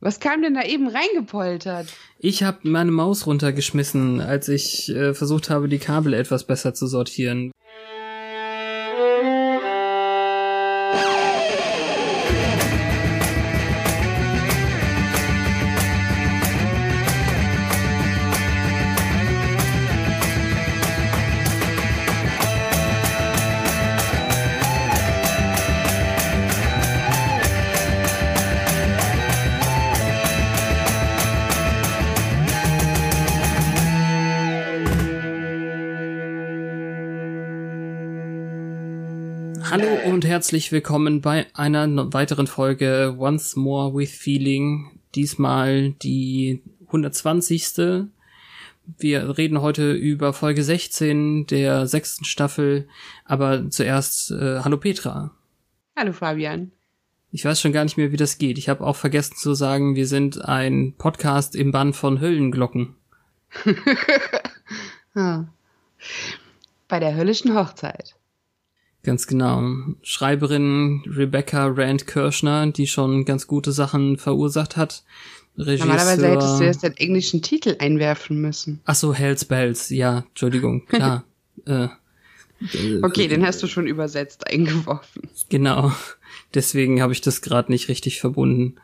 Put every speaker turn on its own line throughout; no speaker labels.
Was kam denn da eben reingepoltert?
Ich habe meine Maus runtergeschmissen, als ich äh, versucht habe, die Kabel etwas besser zu sortieren. Herzlich willkommen bei einer weiteren Folge Once More with Feeling. Diesmal die 120. Wir reden heute über Folge 16 der sechsten Staffel, aber zuerst äh, Hallo Petra.
Hallo Fabian.
Ich weiß schon gar nicht mehr, wie das geht. Ich habe auch vergessen zu sagen, wir sind ein Podcast im Bann von Höllenglocken.
ah. Bei der höllischen Hochzeit.
Ganz genau. Schreiberin Rebecca Rand Kirschner, die schon ganz gute Sachen verursacht hat.
Regisseur, Normalerweise hättest du erst den englischen Titel einwerfen müssen.
Ach so, Hells Bells. Ja, Entschuldigung, klar. äh,
okay, den hast du schon übersetzt eingeworfen.
Genau. Deswegen habe ich das gerade nicht richtig verbunden.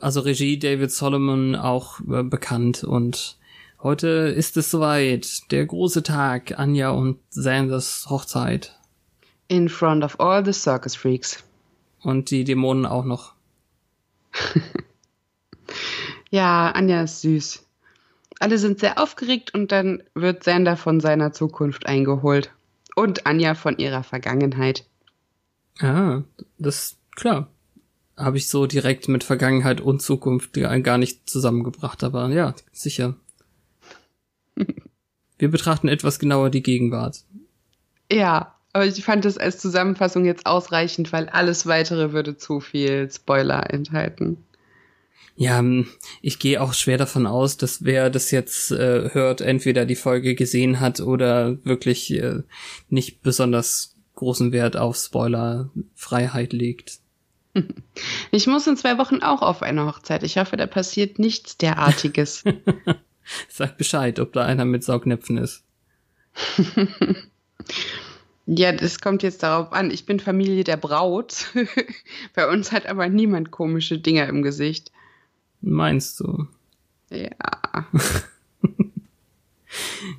Also Regie David Solomon auch äh, bekannt und heute ist es soweit. Der große Tag, Anja und Sanders Hochzeit.
In front of all the circus freaks.
Und die Dämonen auch noch.
ja, Anja ist süß. Alle sind sehr aufgeregt und dann wird Sander von seiner Zukunft eingeholt. Und Anja von ihrer Vergangenheit.
Ah, das klar. Habe ich so direkt mit Vergangenheit und Zukunft gar nicht zusammengebracht, aber ja, sicher. Wir betrachten etwas genauer die Gegenwart.
Ja, aber ich fand es als Zusammenfassung jetzt ausreichend, weil alles weitere würde zu viel Spoiler enthalten.
Ja, hm, ich gehe auch schwer davon aus, dass wer das jetzt äh, hört, entweder die Folge gesehen hat oder wirklich äh, nicht besonders großen Wert auf Spoilerfreiheit legt.
Ich muss in zwei Wochen auch auf eine Hochzeit. Ich hoffe, da passiert nichts derartiges.
Sag Bescheid, ob da einer mit Saugnäpfen ist.
Ja, das kommt jetzt darauf an. Ich bin Familie der Braut. Bei uns hat aber niemand komische Dinger im Gesicht.
Meinst du?
Ja.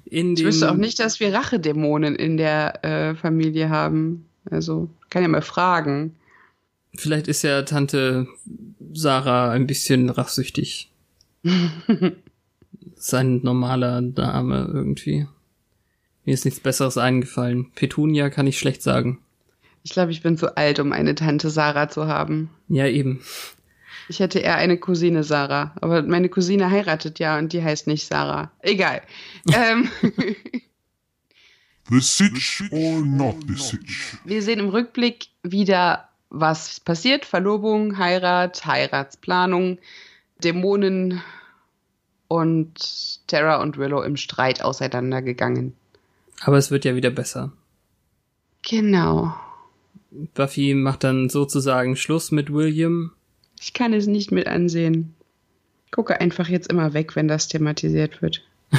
in ich wüsste auch nicht, dass wir Rachedämonen in der äh, Familie haben. Also, kann ja mal fragen.
Vielleicht ist ja Tante Sarah ein bisschen rachsüchtig. Sein normaler Name irgendwie. Mir ist nichts Besseres eingefallen. Petunia kann ich schlecht sagen.
Ich glaube, ich bin zu alt, um eine Tante Sarah zu haben.
Ja, eben.
Ich hätte eher eine Cousine Sarah. Aber meine Cousine heiratet ja und die heißt nicht Sarah. Egal. ähm.
The Sitch or not the Sitch?
Wir sehen im Rückblick wieder, was passiert. Verlobung, Heirat, Heiratsplanung, Dämonen und Terra und Willow im Streit auseinandergegangen.
Aber es wird ja wieder besser.
Genau.
Buffy macht dann sozusagen Schluss mit William.
Ich kann es nicht mit ansehen. Gucke einfach jetzt immer weg, wenn das thematisiert wird.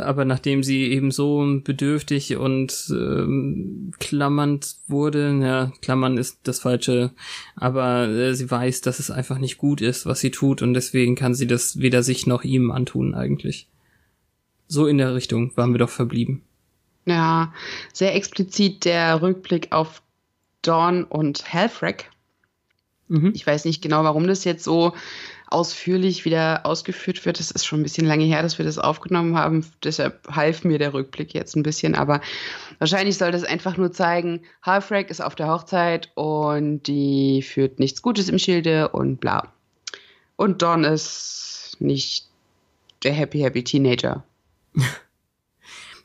Aber nachdem sie eben so bedürftig und ähm, klammernd wurde, ja, klammern ist das falsche, aber äh, sie weiß, dass es einfach nicht gut ist, was sie tut und deswegen kann sie das weder sich noch ihm antun eigentlich. So in der Richtung waren wir doch verblieben.
Ja, sehr explizit der Rückblick auf Dawn und Halfrack. Mhm. Ich weiß nicht genau, warum das jetzt so ausführlich wieder ausgeführt wird. Das ist schon ein bisschen lange her, dass wir das aufgenommen haben. Deshalb half mir der Rückblick jetzt ein bisschen. Aber wahrscheinlich soll das einfach nur zeigen, Halfrack ist auf der Hochzeit und die führt nichts Gutes im Schilde und bla. Und Dawn ist nicht der Happy Happy Teenager.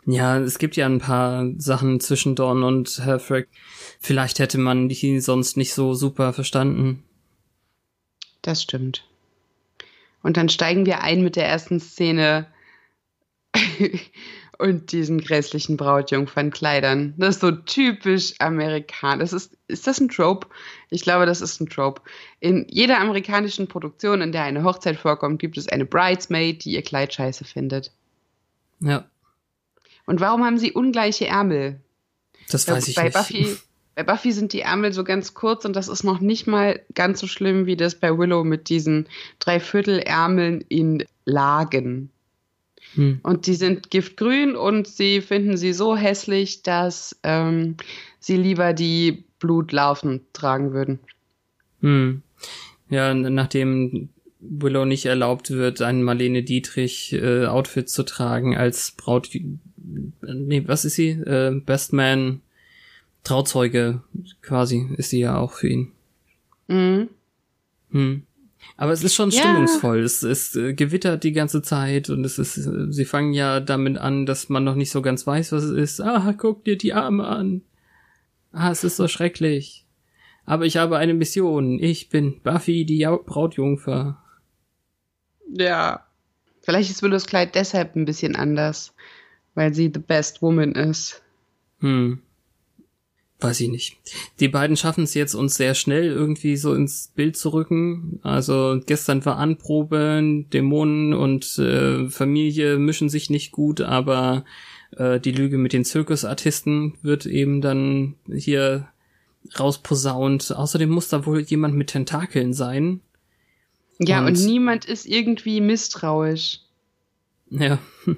Ja, es gibt ja ein paar Sachen zwischen Dawn und Halfrek. Vielleicht hätte man die sonst nicht so super verstanden.
Das stimmt. Und dann steigen wir ein mit der ersten Szene und diesen grässlichen Brautjungfernkleidern. Das ist so typisch amerikanisch. Das ist, ist das ein Trope? Ich glaube, das ist ein Trope. In jeder amerikanischen Produktion, in der eine Hochzeit vorkommt, gibt es eine Bridesmaid, die ihr Kleid scheiße findet.
Ja.
Und warum haben sie ungleiche Ärmel?
Das weiß ich
bei
nicht.
Buffy, bei Buffy sind die Ärmel so ganz kurz und das ist noch nicht mal ganz so schlimm wie das bei Willow mit diesen Dreiviertelärmeln in Lagen. Hm. Und die sind giftgrün und sie finden sie so hässlich, dass ähm, sie lieber die Blutlarven tragen würden.
Hm. Ja, nachdem Willow nicht erlaubt wird, ein Marlene Dietrich äh, Outfit zu tragen als Braut, nee, was ist sie? Äh, Best Man Trauzeuge quasi ist sie ja auch für ihn. Mhm. Hm. Aber es ist schon ja. stimmungsvoll. Es, es äh, gewittert die ganze Zeit und es ist, äh, sie fangen ja damit an, dass man noch nicht so ganz weiß, was es ist. Ah, guck dir die Arme an. Ah, es ist so schrecklich. Aber ich habe eine Mission. Ich bin Buffy, die Brautjungfer.
Ja. Vielleicht ist Willows Kleid deshalb ein bisschen anders, weil sie the best woman ist.
Hm weiß ich nicht. Die beiden schaffen es jetzt, uns sehr schnell irgendwie so ins Bild zu rücken. Also gestern war Anprobe, Dämonen und äh, Familie mischen sich nicht gut, aber äh, die Lüge mit den Zirkusartisten wird eben dann hier rausposaunt. Außerdem muss da wohl jemand mit Tentakeln sein.
Ja, und, und niemand ist irgendwie misstrauisch.
Ja.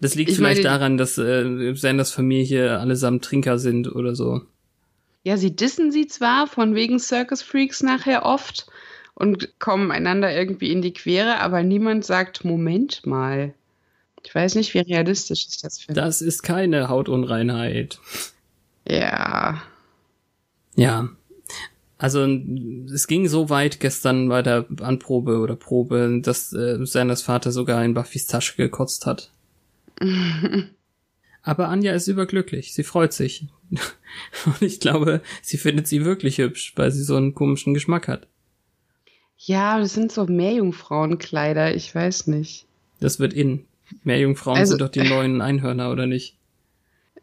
Das liegt ich vielleicht meine, daran, dass äh, Sanders Familie allesamt Trinker sind oder so.
Ja, sie dissen sie zwar von wegen Circus Freaks nachher oft und kommen einander irgendwie in die Quere, aber niemand sagt, Moment mal. Ich weiß nicht, wie realistisch ich das
finde. Das ist keine Hautunreinheit.
Ja.
Ja. Also es ging so weit gestern bei der Anprobe oder Probe, dass äh, Sanders Vater sogar in Buffys Tasche gekotzt hat. Aber Anja ist überglücklich. Sie freut sich. Und ich glaube, sie findet sie wirklich hübsch, weil sie so einen komischen Geschmack hat.
Ja, das sind so Meerjungfrauenkleider. Ich weiß nicht.
Das wird in. Meerjungfrauen also, sind doch die neuen Einhörner, oder nicht?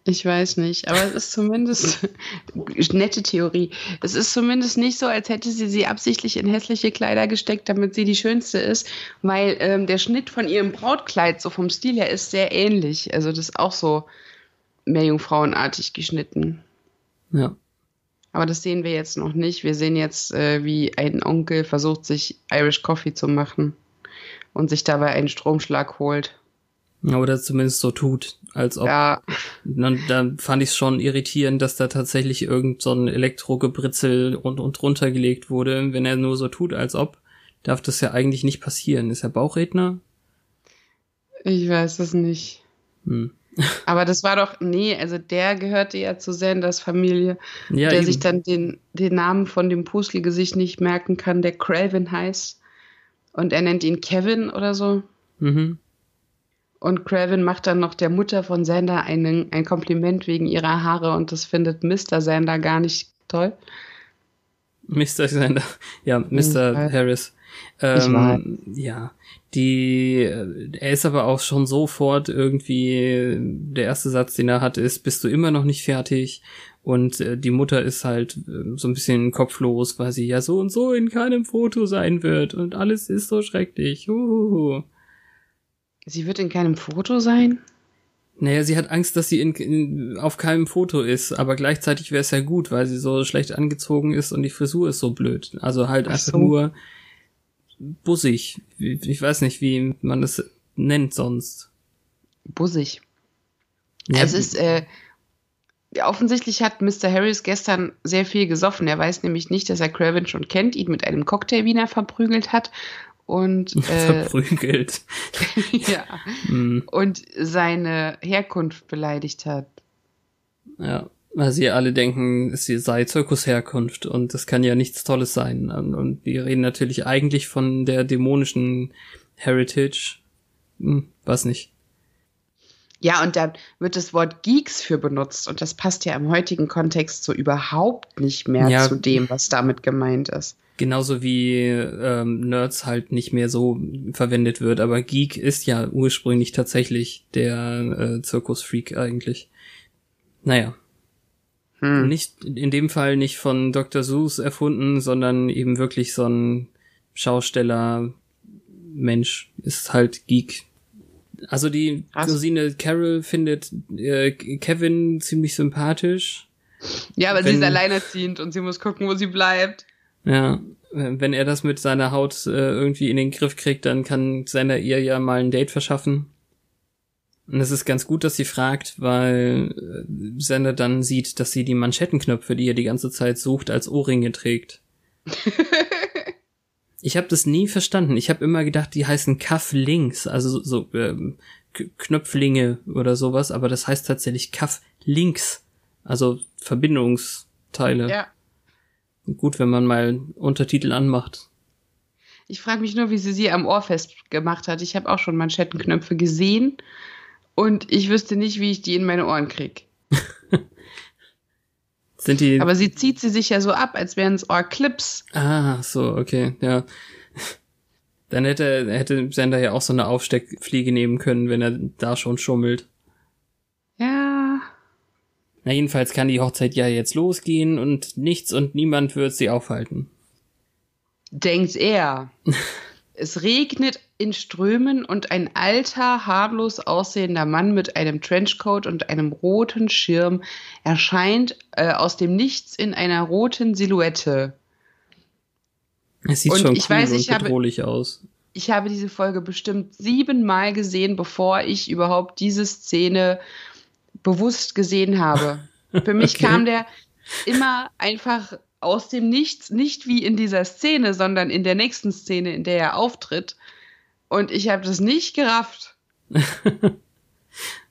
Ich weiß nicht, aber es ist zumindest nette Theorie. Es ist zumindest nicht so, als hätte sie sie absichtlich in hässliche Kleider gesteckt, damit sie die schönste ist, weil ähm, der Schnitt von ihrem Brautkleid so vom Stil her ist sehr ähnlich. Also das ist auch so meerjungfrauenartig geschnitten.
Ja.
Aber das sehen wir jetzt noch nicht. Wir sehen jetzt, äh, wie ein Onkel versucht, sich Irish Coffee zu machen und sich dabei einen Stromschlag holt.
Oder zumindest so tut, als ob.
Ja.
Dann, dann fand ich es schon irritierend, dass da tatsächlich irgend so ein Elektrogebritzel und, und runtergelegt wurde. Wenn er nur so tut, als ob, darf das ja eigentlich nicht passieren. Ist er Bauchredner?
Ich weiß es nicht.
Hm.
Aber das war doch, nee, also der gehörte ja zu Sanders Familie, ja, der eben. sich dann den, den Namen von dem Pustelgesicht nicht merken kann, der Craven heißt. Und er nennt ihn Kevin oder so.
Mhm.
Und Craven macht dann noch der Mutter von Sander einen, ein Kompliment wegen ihrer Haare und das findet Mr. Sander gar nicht toll.
Mr. Sander, ja, Mr. Mhm. Harris. Ähm, ja, die, er ist aber auch schon sofort irgendwie, der erste Satz, den er hat, ist, bist du immer noch nicht fertig? Und äh, die Mutter ist halt äh, so ein bisschen kopflos, weil sie ja so und so in keinem Foto sein wird und alles ist so schrecklich. Uhuhu.
Sie wird in keinem Foto sein?
Naja, sie hat Angst, dass sie in, in, auf keinem Foto ist, aber gleichzeitig wäre es ja gut, weil sie so schlecht angezogen ist und die Frisur ist so blöd. Also halt Ach einfach so. nur bussig. Ich weiß nicht, wie man das nennt sonst.
Bussig. Ja. Es ist, äh, offensichtlich hat Mr. Harris gestern sehr viel gesoffen. Er weiß nämlich nicht, dass er Craven schon kennt, ihn mit einem Cocktailwiener verprügelt hat und
äh, verprügelt.
ja. Mm. Und seine Herkunft beleidigt hat.
Ja. Weil sie alle denken, es sei Zirkusherkunft und das kann ja nichts Tolles sein. Und die reden natürlich eigentlich von der dämonischen Heritage. Hm, was nicht.
Ja, und da wird das Wort Geeks für benutzt und das passt ja im heutigen Kontext so überhaupt nicht mehr ja, zu dem, was damit gemeint ist.
Genauso wie ähm, Nerds halt nicht mehr so verwendet wird, aber Geek ist ja ursprünglich tatsächlich der äh, Zirkusfreak eigentlich. Naja. Hm. Nicht in dem Fall nicht von Dr. Seuss erfunden, sondern eben wirklich so ein Schausteller Mensch ist halt Geek also die Krass. Cousine Carol findet äh, Kevin ziemlich sympathisch.
Ja, aber wenn, sie ist alleinerziehend und sie muss gucken, wo sie bleibt.
Ja, wenn er das mit seiner Haut äh, irgendwie in den Griff kriegt, dann kann seiner ihr ja mal ein Date verschaffen. Und es ist ganz gut, dass sie fragt, weil äh, Sender dann sieht, dass sie die Manschettenknöpfe, die er die ganze Zeit sucht, als Ohrringe trägt. Ich habe das nie verstanden. Ich habe immer gedacht, die heißen Cuff-Links, also so ähm, Knöpflinge oder sowas, aber das heißt tatsächlich Cuff-Links, also Verbindungsteile. Ja. Gut, wenn man mal Untertitel anmacht.
Ich frage mich nur, wie sie sie am Ohr festgemacht hat. Ich habe auch schon Manschettenknöpfe gesehen und ich wüsste nicht, wie ich die in meine Ohren krieg. Sind die. Aber sie zieht sie sich ja so ab, als wären es Ohrclips.
Ah, so, okay, ja. Dann hätte, hätte Sender ja auch so eine Aufsteckfliege nehmen können, wenn er da schon schummelt.
Ja.
Na, jedenfalls kann die Hochzeit ja jetzt losgehen und nichts und niemand wird sie aufhalten.
Denkt er. es regnet in Strömen und ein alter, harmlos aussehender Mann mit einem Trenchcoat und einem roten Schirm erscheint äh, aus dem Nichts in einer roten Silhouette.
Es sieht und schon ich cool weiß, ich und bedrohlich
habe,
aus.
Ich habe diese Folge bestimmt siebenmal gesehen, bevor ich überhaupt diese Szene bewusst gesehen habe. Für mich okay. kam der immer einfach aus dem Nichts, nicht wie in dieser Szene, sondern in der nächsten Szene, in der er auftritt. Und ich habe das nicht gerafft.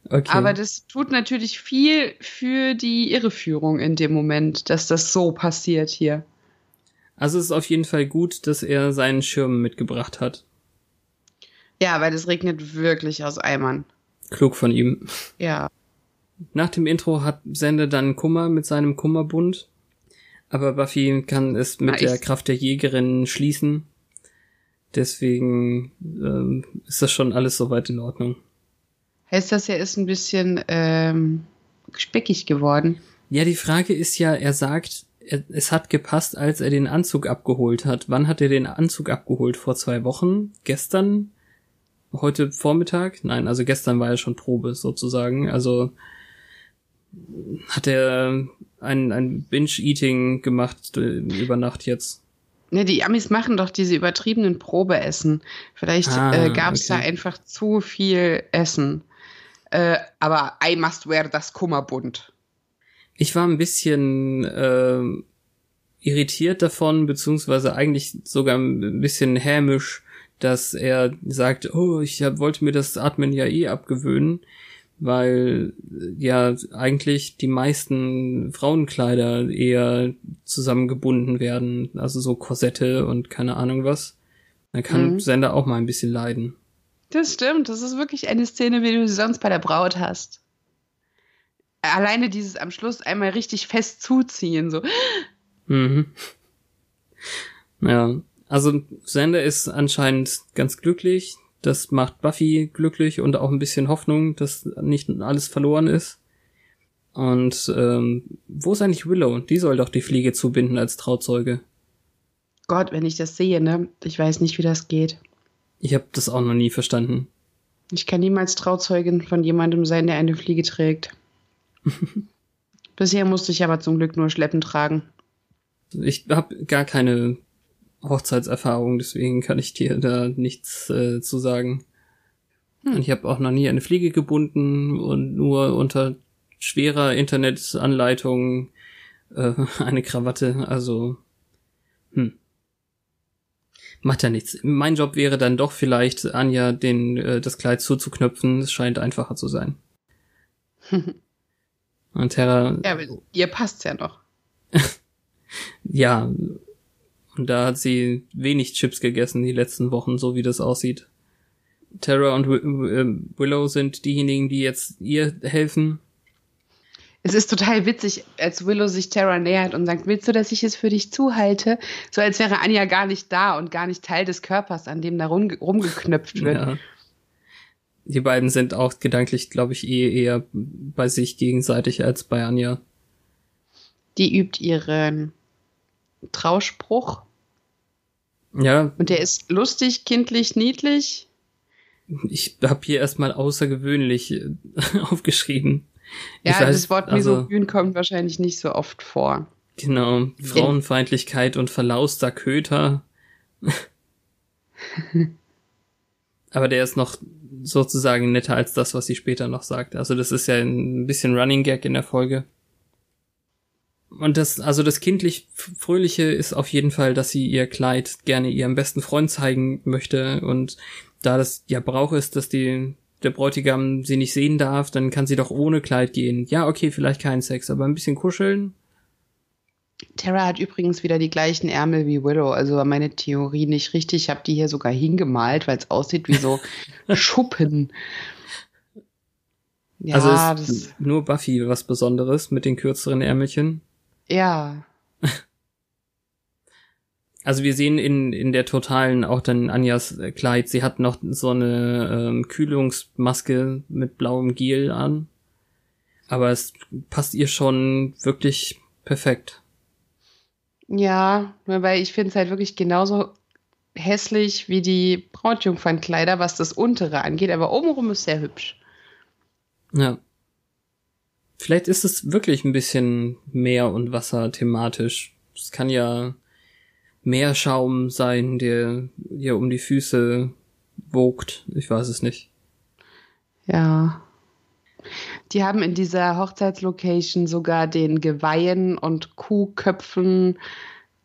okay. Aber das tut natürlich viel für die Irreführung in dem Moment, dass das so passiert hier.
Also es ist auf jeden Fall gut, dass er seinen Schirm mitgebracht hat.
Ja, weil es regnet wirklich aus Eimern.
Klug von ihm.
Ja.
Nach dem Intro hat Sender dann Kummer mit seinem Kummerbund. Aber Buffy kann es mit Na, der Kraft der Jägerin schließen Deswegen ähm, ist das schon alles soweit in Ordnung.
Heißt das, er ist ein bisschen ähm, speckig geworden?
Ja, die Frage ist ja, er sagt, er, es hat gepasst, als er den Anzug abgeholt hat. Wann hat er den Anzug abgeholt? Vor zwei Wochen? Gestern? Heute Vormittag? Nein, also gestern war er schon Probe sozusagen. Also hat er ein, ein Binge-Eating gemacht äh, über Nacht jetzt.
Ne, die Amis machen doch diese übertriebenen Probeessen. Vielleicht ah, äh, gab es okay. da einfach zu viel Essen. Äh, aber I must wear das Kummerbund.
Ich war ein bisschen äh, irritiert davon, beziehungsweise eigentlich sogar ein bisschen hämisch, dass er sagt, oh, ich hab, wollte mir das Atmen ja eh abgewöhnen weil ja eigentlich die meisten Frauenkleider eher zusammengebunden werden, also so Korsette und keine Ahnung was. Dann kann mhm. Sender auch mal ein bisschen leiden.
Das stimmt, das ist wirklich eine Szene, wie du sie sonst bei der Braut hast. Alleine dieses am Schluss einmal richtig fest zuziehen, so.
Mhm. Ja, also Sender ist anscheinend ganz glücklich, das macht Buffy glücklich und auch ein bisschen Hoffnung, dass nicht alles verloren ist. Und ähm, wo ist eigentlich Willow? Die soll doch die Fliege zubinden als Trauzeuge.
Gott, wenn ich das sehe, ne? Ich weiß nicht, wie das geht.
Ich habe das auch noch nie verstanden.
Ich kann niemals Trauzeugin von jemandem sein, der eine Fliege trägt. Bisher musste ich aber zum Glück nur Schleppen tragen.
Ich habe gar keine Hochzeitserfahrung, deswegen kann ich dir da nichts äh, zu sagen. Hm. Und ich habe auch noch nie eine Fliege gebunden und nur unter schwerer Internetanleitung äh, eine Krawatte. Also, hm. Macht ja nichts. Mein Job wäre dann doch vielleicht, Anja den, äh, das Kleid zuzuknöpfen. Es scheint einfacher zu sein. Und Terra.
Ja, aber ihr passt's ja noch.
ja. Und da hat sie wenig Chips gegessen die letzten Wochen, so wie das aussieht. Terra und Willow sind diejenigen, die jetzt ihr helfen.
Es ist total witzig, als Willow sich Terra nähert und sagt, willst du, dass ich es für dich zuhalte? So als wäre Anja gar nicht da und gar nicht Teil des Körpers, an dem da rum, rumgeknöpft wird. Ja.
Die beiden sind auch gedanklich, glaube ich, eh eher bei sich gegenseitig als bei Anja.
Die übt ihren Trauspruch.
Ja.
Und der ist lustig, kindlich, niedlich.
Ich habe hier erstmal außergewöhnlich äh, aufgeschrieben.
Ja, weiß, das Wort misogyn also, kommt wahrscheinlich nicht so oft vor.
Genau, Frauenfeindlichkeit und verlauster Köter. Aber der ist noch sozusagen netter als das, was sie später noch sagt. Also das ist ja ein bisschen Running Gag in der Folge. Und das, also das kindlich Fröhliche ist auf jeden Fall, dass sie ihr Kleid gerne ihrem besten Freund zeigen möchte und da das ja Brauch ist, dass die der Bräutigam sie nicht sehen darf, dann kann sie doch ohne Kleid gehen. Ja, okay, vielleicht kein Sex, aber ein bisschen kuscheln.
Tara hat übrigens wieder die gleichen Ärmel wie Willow, also war meine Theorie nicht richtig. Ich habe die hier sogar hingemalt, weil es aussieht wie so Schuppen.
Ja, also ist nur Buffy was Besonderes mit den kürzeren Ärmelchen.
Ja.
Also wir sehen in, in der totalen auch dann Anjas Kleid, sie hat noch so eine ähm, Kühlungsmaske mit blauem Gel an. Aber es passt ihr schon wirklich perfekt.
Ja, weil ich finde es halt wirklich genauso hässlich wie die Brautjungfernkleider, was das untere angeht, aber obenrum ist sehr hübsch.
Ja. Vielleicht ist es wirklich ein bisschen Meer und Wasser thematisch. Es kann ja Meerschaum sein, der ihr um die Füße wogt. Ich weiß es nicht.
Ja. Die haben in dieser Hochzeitslocation sogar den Geweihen und Kuhköpfen,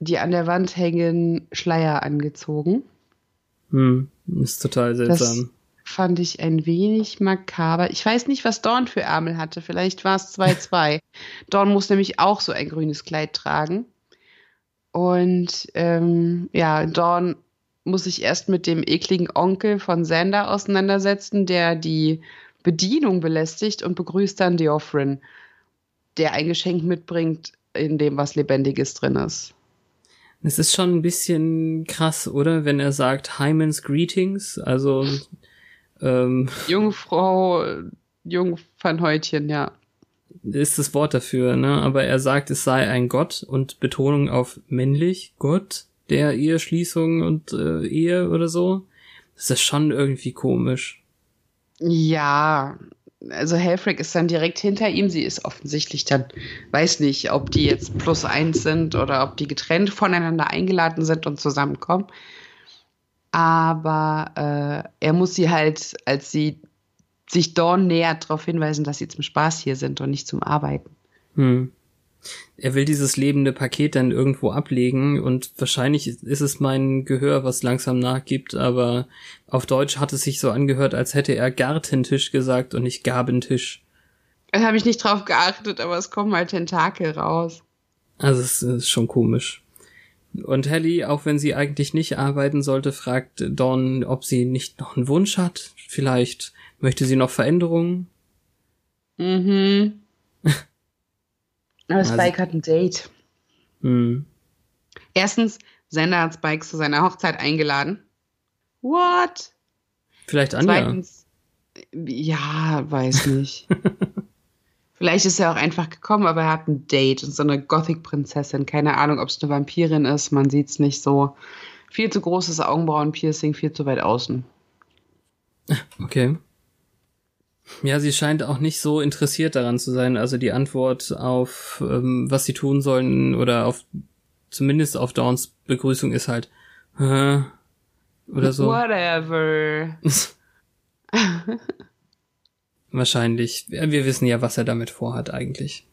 die an der Wand hängen, Schleier angezogen.
Hm, ist total seltsam.
Fand ich ein wenig makaber. Ich weiß nicht, was Dawn für Ärmel hatte. Vielleicht war es 2-2. Dawn muss nämlich auch so ein grünes Kleid tragen. Und ähm, ja, Dawn muss sich erst mit dem ekligen Onkel von Xander auseinandersetzen, der die Bedienung belästigt und begrüßt dann Deophrin, der ein Geschenk mitbringt, in dem was Lebendiges drin ist.
Es ist schon ein bisschen krass, oder? Wenn er sagt Hyman's Greetings, also
ähm, Jungfrau, Jungfernhäutchen, ja
ist das Wort dafür, ne? Aber er sagt, es sei ein Gott und Betonung auf männlich, Gott der Eheschließung und äh, Ehe oder so. Das ist schon irgendwie komisch.
Ja, also Helfrick ist dann direkt hinter ihm. Sie ist offensichtlich dann, weiß nicht, ob die jetzt plus eins sind oder ob die getrennt voneinander eingeladen sind und zusammenkommen. Aber äh, er muss sie halt, als sie sich Dawn näher darauf hinweisen, dass sie zum Spaß hier sind und nicht zum Arbeiten.
Hm. Er will dieses lebende Paket dann irgendwo ablegen und wahrscheinlich ist es mein Gehör, was langsam nachgibt, aber auf Deutsch hat es sich so angehört, als hätte er Gartentisch gesagt und nicht Gabentisch.
Da habe ich nicht drauf geachtet, aber es kommen halt Tentakel raus.
Also es ist schon komisch. Und Helly, auch wenn sie eigentlich nicht arbeiten sollte, fragt Dawn, ob sie nicht noch einen Wunsch hat. Vielleicht Möchte sie noch Veränderungen?
Mhm. Aber also, Spike hat ein Date.
Mhm.
Erstens, Sender hat Spike zu seiner Hochzeit eingeladen. What?
Vielleicht Anja.
Zweitens, ja, weiß nicht. Vielleicht ist er auch einfach gekommen, aber er hat ein Date und so eine Gothic-Prinzessin. Keine Ahnung, ob es eine Vampirin ist, man sieht es nicht so. Viel zu großes Augenbrauen-Piercing, viel zu weit außen.
Okay. Ja, sie scheint auch nicht so interessiert daran zu sein. Also die Antwort auf, ähm, was sie tun sollen oder auf, zumindest auf Dawns Begrüßung ist halt, äh, oder so.
Whatever.
Wahrscheinlich. Wir wissen ja, was er damit vorhat eigentlich.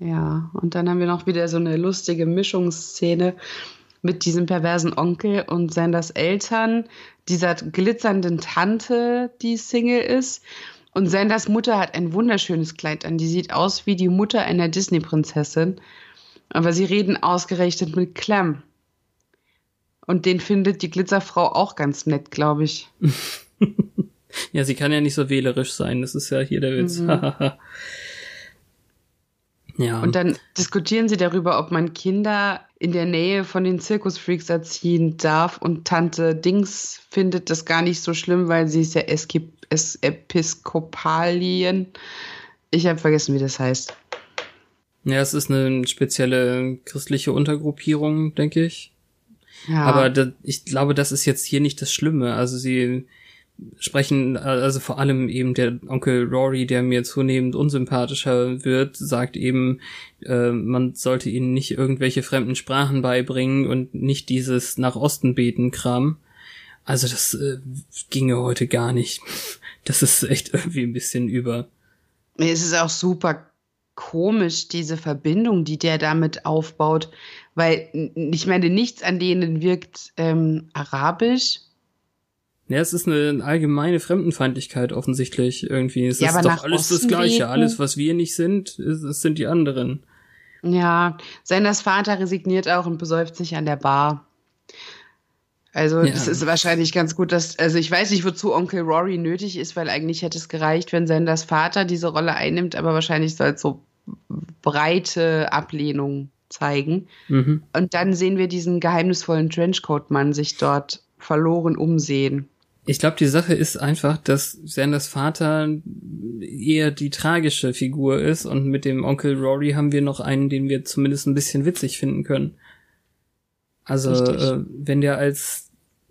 Ja, und dann haben wir noch wieder so eine lustige Mischungsszene mit diesem perversen Onkel und Sanders Eltern, dieser glitzernden Tante, die Single ist Und Sanders Mutter hat ein wunderschönes Kleid an. Die sieht aus wie die Mutter einer Disney-Prinzessin. Aber sie reden ausgerechnet mit Clem. Und den findet die Glitzerfrau auch ganz nett, glaube ich.
ja, sie kann ja nicht so wählerisch sein. Das ist ja hier der Witz. Mhm.
ja. Und dann diskutieren sie darüber, ob man Kinder in der Nähe von den Zirkusfreaks erziehen darf. Und Tante Dings findet das gar nicht so schlimm, weil sie ist ja Episkopalien. Ich habe vergessen, wie das heißt.
Ja, es ist eine spezielle christliche Untergruppierung, denke ich. Ja. Aber da, ich glaube, das ist jetzt hier nicht das Schlimme. Also sie sprechen, also vor allem eben der Onkel Rory, der mir zunehmend unsympathischer wird, sagt eben, äh, man sollte ihnen nicht irgendwelche fremden Sprachen beibringen und nicht dieses nach Osten beten Kram. Also das äh, ginge heute gar nicht. Das ist echt irgendwie ein bisschen über.
Es ist auch super komisch, diese Verbindung, die der damit aufbaut, weil ich meine, nichts an denen wirkt ähm, arabisch.
Ja, es ist eine allgemeine Fremdenfeindlichkeit offensichtlich irgendwie. Es ja, ist doch alles Osten das Gleiche. Beten. Alles, was wir nicht sind, es sind die anderen.
Ja, Sanders Vater resigniert auch und besäuft sich an der Bar. Also ja. das ist wahrscheinlich ganz gut, dass, also ich weiß nicht, wozu Onkel Rory nötig ist, weil eigentlich hätte es gereicht, wenn Sanders Vater diese Rolle einnimmt, aber wahrscheinlich soll es so breite Ablehnung zeigen. Mhm. Und dann sehen wir diesen geheimnisvollen Trenchcoat-Mann sich dort verloren umsehen.
Ich glaube, die Sache ist einfach, dass Sanders Vater eher die tragische Figur ist und mit dem Onkel Rory haben wir noch einen, den wir zumindest ein bisschen witzig finden können. Also, äh, wenn der als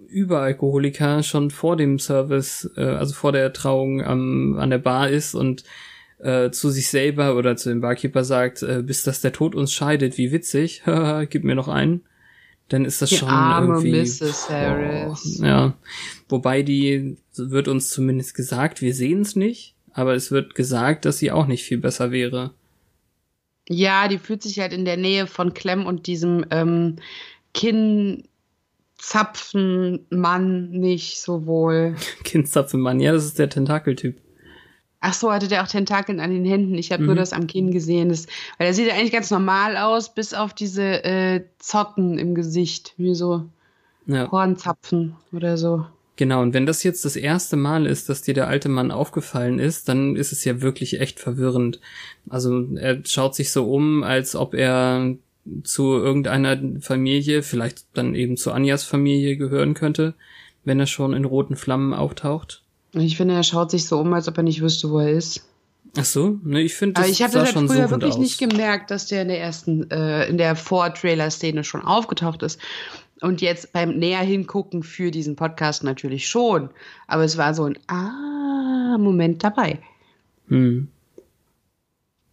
Überalkoholiker schon vor dem Service, äh, also vor der Trauung am, an der Bar ist und äh, zu sich selber oder zu dem Barkeeper sagt, äh, bis dass der Tod uns scheidet, wie witzig, gib mir noch einen, dann ist das die schon arme irgendwie. Mrs. Harris. Oh, ja. Wobei die wird uns zumindest gesagt, wir sehen es nicht, aber es wird gesagt, dass sie auch nicht viel besser wäre.
Ja, die fühlt sich halt in der Nähe von Clem und diesem ähm, Kinnzapfenmann nicht so wohl.
Kinnzapfenmann, ja, das ist der Tentakeltyp.
Ach so, hatte der auch Tentakeln an den Händen. Ich habe mhm. nur das am Kinn gesehen. Das, weil er sieht ja eigentlich ganz normal aus, bis auf diese äh, Zotten im Gesicht, wie so ja. Hornzapfen oder so.
Genau, und wenn das jetzt das erste Mal ist, dass dir der alte Mann aufgefallen ist, dann ist es ja wirklich echt verwirrend. Also er schaut sich so um, als ob er zu irgendeiner Familie, vielleicht dann eben zu Anjas Familie gehören könnte, wenn er schon in roten Flammen auftaucht.
Ich finde, er schaut sich so um, als ob er nicht wüsste, wo er ist.
Ach so, ne, ich finde, das
Aber ich habe das halt früher wirklich aus. nicht gemerkt, dass der in der ersten, äh, in der Vor-Trailer-Szene schon aufgetaucht ist. Und jetzt beim näher hingucken für diesen Podcast natürlich schon. Aber es war so ein Ah, Moment dabei. Hm.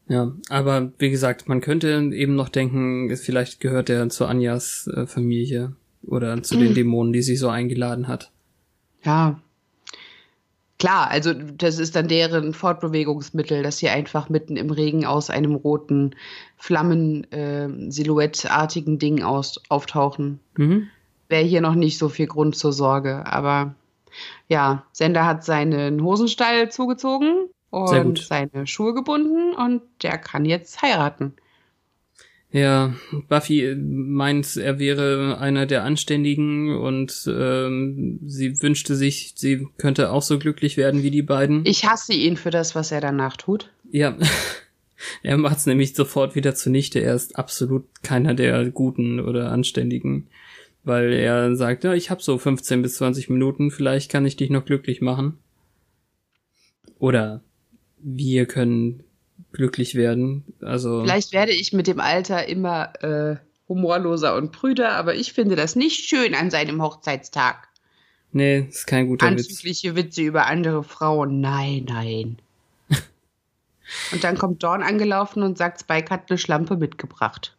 Ja, aber wie gesagt, man könnte eben noch denken, vielleicht gehört er zu Anjas äh, Familie oder zu hm. den Dämonen, die sie so eingeladen hat.
Ja, Klar, also das ist dann deren Fortbewegungsmittel, dass sie einfach mitten im Regen aus einem roten Flammen-Silhouettartigen äh, Ding aus, auftauchen. Mhm. Wäre hier noch nicht so viel Grund zur Sorge. Aber ja, Sender hat seinen Hosenstall zugezogen und seine Schuhe gebunden und der kann jetzt heiraten.
Ja, Buffy meint, er wäre einer der Anständigen und ähm, sie wünschte sich, sie könnte auch so glücklich werden wie die beiden.
Ich hasse ihn für das, was er danach tut.
Ja, er macht's nämlich sofort wieder zunichte. Er ist absolut keiner der Guten oder Anständigen, weil er sagt, ja, ich habe so 15 bis 20 Minuten, vielleicht kann ich dich noch glücklich machen. Oder wir können glücklich werden. Also
vielleicht werde ich mit dem Alter immer äh, humorloser und prüder, aber ich finde das nicht schön an seinem Hochzeitstag.
Nee, ist kein guter
Anzügliche Witz. Witze über andere Frauen. Nein, nein. und dann kommt Dawn angelaufen und sagt, Spike hat eine Schlampe mitgebracht.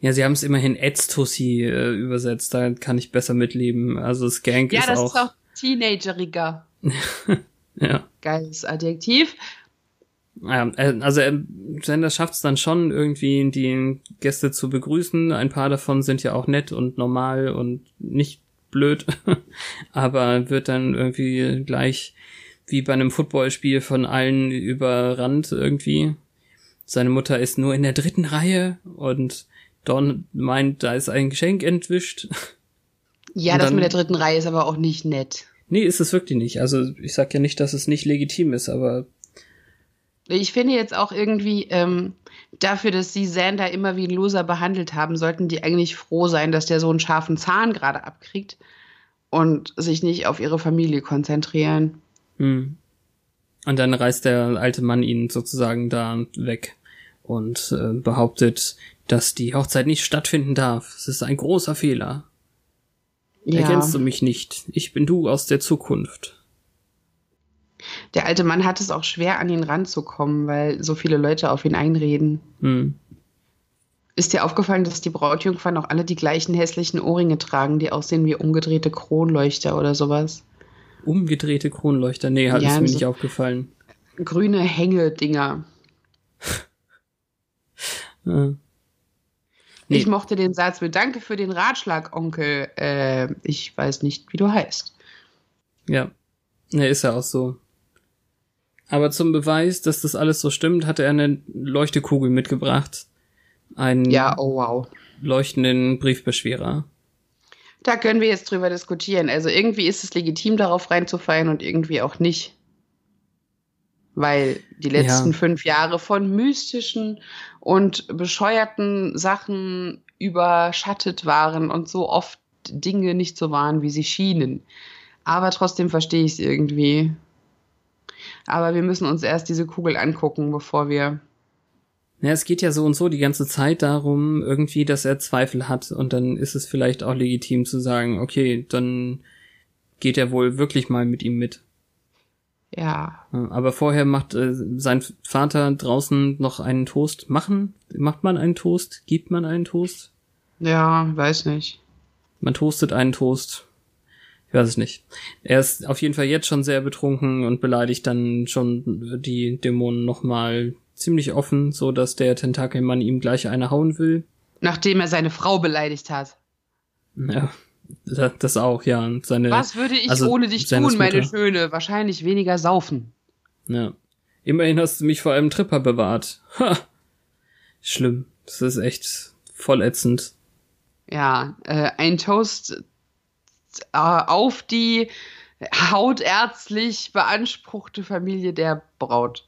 Ja, sie haben es immerhin Edstussi äh, übersetzt, da kann ich besser mitleben. Also Skank ja, ist auch... Ja, das ist auch
teenageriger. ja. Geiles Adjektiv.
Ja, äh, also äh, Sender schafft es dann schon irgendwie, die Gäste zu begrüßen. Ein paar davon sind ja auch nett und normal und nicht blöd, aber wird dann irgendwie gleich wie bei einem Footballspiel von allen überrannt irgendwie. Seine Mutter ist nur in der dritten Reihe und Don meint, da ist ein Geschenk entwischt.
Ja, das mit der dritten Reihe ist aber auch nicht nett.
Nee, ist es wirklich nicht. Also ich sag ja nicht, dass es nicht legitim ist, aber.
Ich finde jetzt auch irgendwie, ähm, dafür, dass sie Sander immer wie ein Loser behandelt haben, sollten die eigentlich froh sein, dass der so einen scharfen Zahn gerade abkriegt und sich nicht auf ihre Familie konzentrieren.
Hm. Und dann reißt der alte Mann ihn sozusagen da weg und äh, behauptet, dass die Hochzeit nicht stattfinden darf. Es ist ein großer Fehler. Ja. Erkennst du mich nicht? Ich bin du aus der Zukunft.
Der alte Mann hat es auch schwer, an ihn ranzukommen, weil so viele Leute auf ihn einreden. Hm. Ist dir aufgefallen, dass die Brautjungfern auch alle die gleichen hässlichen Ohrringe tragen, die aussehen wie umgedrehte Kronleuchter oder sowas?
Umgedrehte Kronleuchter? Nee, hat ja, es mir so nicht aufgefallen.
Grüne Hänge-Dinger. ja. Nee. Ich mochte den Satz mit Danke für den Ratschlag, Onkel. Äh, ich weiß nicht, wie du heißt.
Ja. Ne, ist ja auch so. Aber zum Beweis, dass das alles so stimmt, hatte er eine Leuchtekugel mitgebracht. Einen
ja, oh wow.
leuchtenden Briefbeschwerer.
Da können wir jetzt drüber diskutieren. Also irgendwie ist es legitim, darauf reinzufallen und irgendwie auch nicht weil die letzten ja. fünf Jahre von mystischen und bescheuerten Sachen überschattet waren und so oft Dinge nicht so waren, wie sie schienen. Aber trotzdem verstehe ich es irgendwie. Aber wir müssen uns erst diese Kugel angucken, bevor wir.
Ja, es geht ja so und so die ganze Zeit darum, irgendwie, dass er Zweifel hat und dann ist es vielleicht auch legitim zu sagen, okay, dann geht er wohl wirklich mal mit ihm mit.
Ja.
Aber vorher macht äh, sein Vater draußen noch einen Toast. Machen? Macht man einen Toast? Gibt man einen Toast?
Ja, weiß nicht.
Man toastet einen Toast. Ich weiß es nicht. Er ist auf jeden Fall jetzt schon sehr betrunken und beleidigt dann schon die Dämonen nochmal ziemlich offen, so dass der Tentakelmann ihm gleich eine hauen will.
Nachdem er seine Frau beleidigt hat.
Ja. Das auch, ja. Seine,
Was würde ich also ohne dich tun, meine Schöne? Wahrscheinlich weniger saufen.
Ja. Immerhin hast du mich vor einem Tripper bewahrt. Ha! Schlimm. Das ist echt voll ätzend.
Ja, äh, ein Toast äh, auf die hautärztlich beanspruchte Familie der Braut.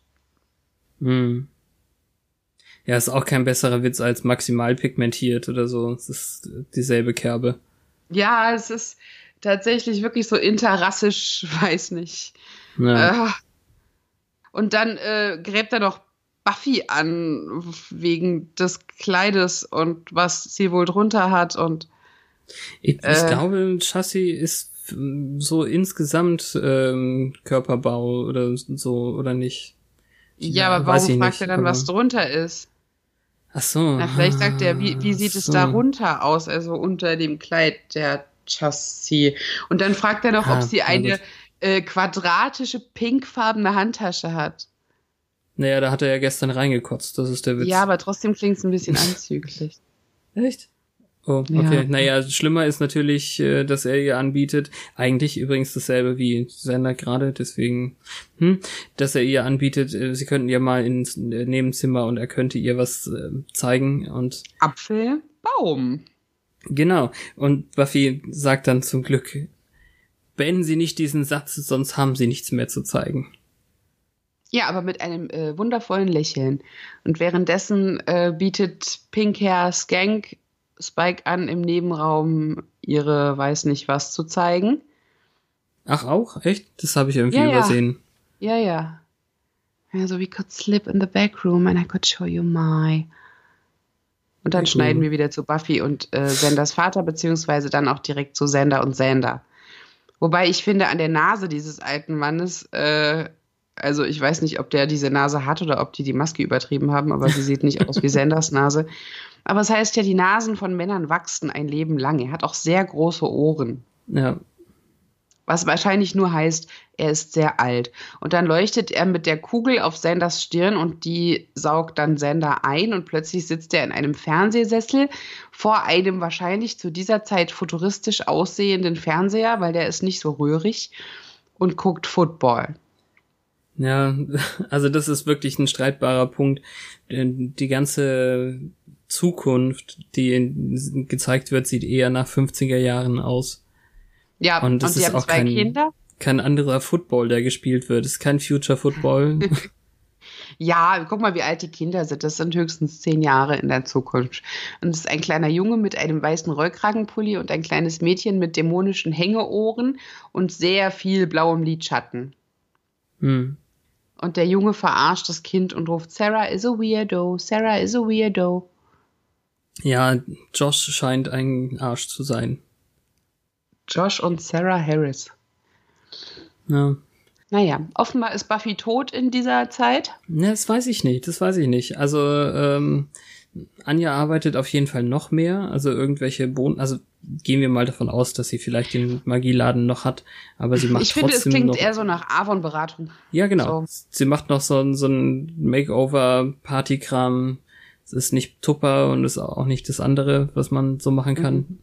Hm. Ja, ist auch kein besserer Witz als maximal pigmentiert oder so. Es ist dieselbe Kerbe.
Ja, es ist tatsächlich wirklich so interrassisch, weiß nicht. Ja. Äh, und dann äh, gräbt er noch Buffy an wegen des Kleides und was sie wohl drunter hat und
ich, äh, ich glaube, Chassis ist so insgesamt ähm, Körperbau oder so oder nicht.
Ja, aber warum fragt er dann, was drunter ist?
Ach so.
Na, vielleicht sagt er, wie, wie sieht so. es darunter aus, also unter dem Kleid der Chassis. Und dann fragt er noch, ah, ob sie eine äh, quadratische, pinkfarbene Handtasche hat.
Naja, da hat er ja gestern reingekotzt, das ist der Witz.
Ja, aber trotzdem klingt es ein bisschen anzüglich.
Echt? Oh, okay. Ja. Naja, schlimmer ist natürlich, äh, dass er ihr anbietet, eigentlich übrigens dasselbe wie Sender gerade, deswegen, hm, dass er ihr anbietet, äh, sie könnten ja mal ins äh, Nebenzimmer und er könnte ihr was zeigen und.
Apfelbaum.
Genau. Und Buffy sagt dann zum Glück, beenden Sie nicht diesen Satz, sonst haben Sie nichts mehr zu zeigen.
Ja, aber mit einem äh, wundervollen Lächeln. Und währenddessen äh, bietet Pink Hair Skank Spike an, im Nebenraum ihre weiß nicht was zu zeigen.
Ach auch? Echt? Das habe ich irgendwie ja, übersehen.
Ja, ja. Also we could slip in the back room and I could show you my. Und dann mhm. schneiden wir wieder zu Buffy und äh, Sanders Vater, beziehungsweise dann auch direkt zu Sander und Sander. Wobei ich finde, an der Nase dieses alten Mannes, äh, also ich weiß nicht, ob der diese Nase hat oder ob die die Maske übertrieben haben, aber sie sieht nicht aus wie Sanders Nase. Aber es heißt ja, die Nasen von Männern wachsen ein Leben lang. Er hat auch sehr große Ohren.
Ja.
Was wahrscheinlich nur heißt, er ist sehr alt. Und dann leuchtet er mit der Kugel auf Sanders Stirn und die saugt dann Sander ein und plötzlich sitzt er in einem Fernsehsessel vor einem wahrscheinlich zu dieser Zeit futuristisch aussehenden Fernseher, weil der ist nicht so röhrig und guckt Football.
Ja, also das ist wirklich ein streitbarer Punkt. Die ganze Zukunft, die gezeigt wird, sieht eher nach 50er Jahren aus.
Ja, und, das und ist auch kein, Kinder?
kein anderer Football, der gespielt wird. Es ist kein Future Football.
ja, guck mal, wie alt die Kinder sind. Das sind höchstens zehn Jahre in der Zukunft. Und es ist ein kleiner Junge mit einem weißen Rollkragenpulli und ein kleines Mädchen mit dämonischen Hängeohren und sehr viel blauem Lidschatten. Hm. Und der Junge verarscht das Kind und ruft, Sarah is a weirdo, Sarah is a weirdo.
Ja, Josh scheint ein Arsch zu sein.
Josh und Sarah Harris.
Ja.
Naja, offenbar ist Buffy tot in dieser Zeit.
Ne, das weiß ich nicht, das weiß ich nicht. Also, ähm, Anja arbeitet auf jeden Fall noch mehr, also irgendwelche Bohnen, also gehen wir mal davon aus, dass sie vielleicht den Magieladen noch hat, aber sie macht
ich
trotzdem
finde, es klingt
noch,
eher so nach Avon-Beratung.
Ja, genau. So. Sie macht noch so, so ein Makeover-Partykram. Es ist nicht Tupper und ist auch nicht das andere, was man so machen kann. Mhm.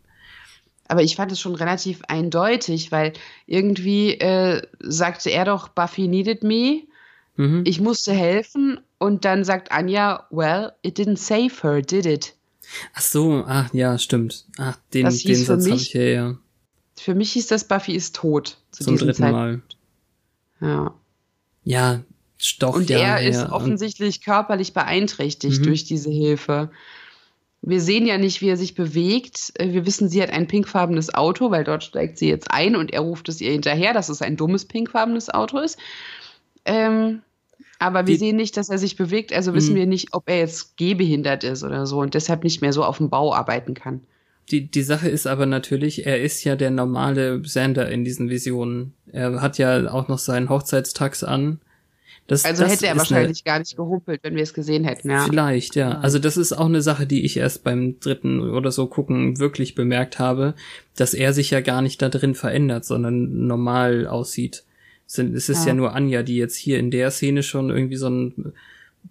Aber ich fand es schon relativ eindeutig, weil irgendwie äh, sagte er doch, Buffy needed me. Mhm. Ich musste helfen. Und dann sagt Anja, well, it didn't save her, did it?
Ach so, ach ja, stimmt. Ach, den, den Satz habe ich ja, ja.
Für mich hieß das, Buffy ist tot.
Zu Zum dritten Zeit. Mal.
Ja.
Ja, doch.
Und
ja,
er
ja,
ist offensichtlich körperlich beeinträchtigt mhm. durch diese Hilfe. Wir sehen ja nicht, wie er sich bewegt. Äh, wir wissen, sie hat ein pinkfarbenes Auto, weil dort steigt sie jetzt ein und er ruft es ihr hinterher, dass es ein dummes pinkfarbenes Auto ist. Ähm, aber wir die, sehen nicht, dass er sich bewegt, also wissen mh. wir nicht, ob er jetzt gehbehindert ist oder so und deshalb nicht mehr so auf dem Bau arbeiten kann.
Die, die Sache ist aber natürlich, er ist ja der normale Sander in diesen Visionen. Er hat ja auch noch seinen Hochzeitstax an
das, also das hätte er wahrscheinlich eine, gar nicht gehumpelt, wenn wir es gesehen hätten, ja.
Vielleicht, ja. Also das ist auch eine Sache, die ich erst beim dritten oder so gucken wirklich bemerkt habe, dass er sich ja gar nicht da drin verändert, sondern normal aussieht. Es ist ja. ja nur Anja, die jetzt hier in der Szene schon irgendwie so ein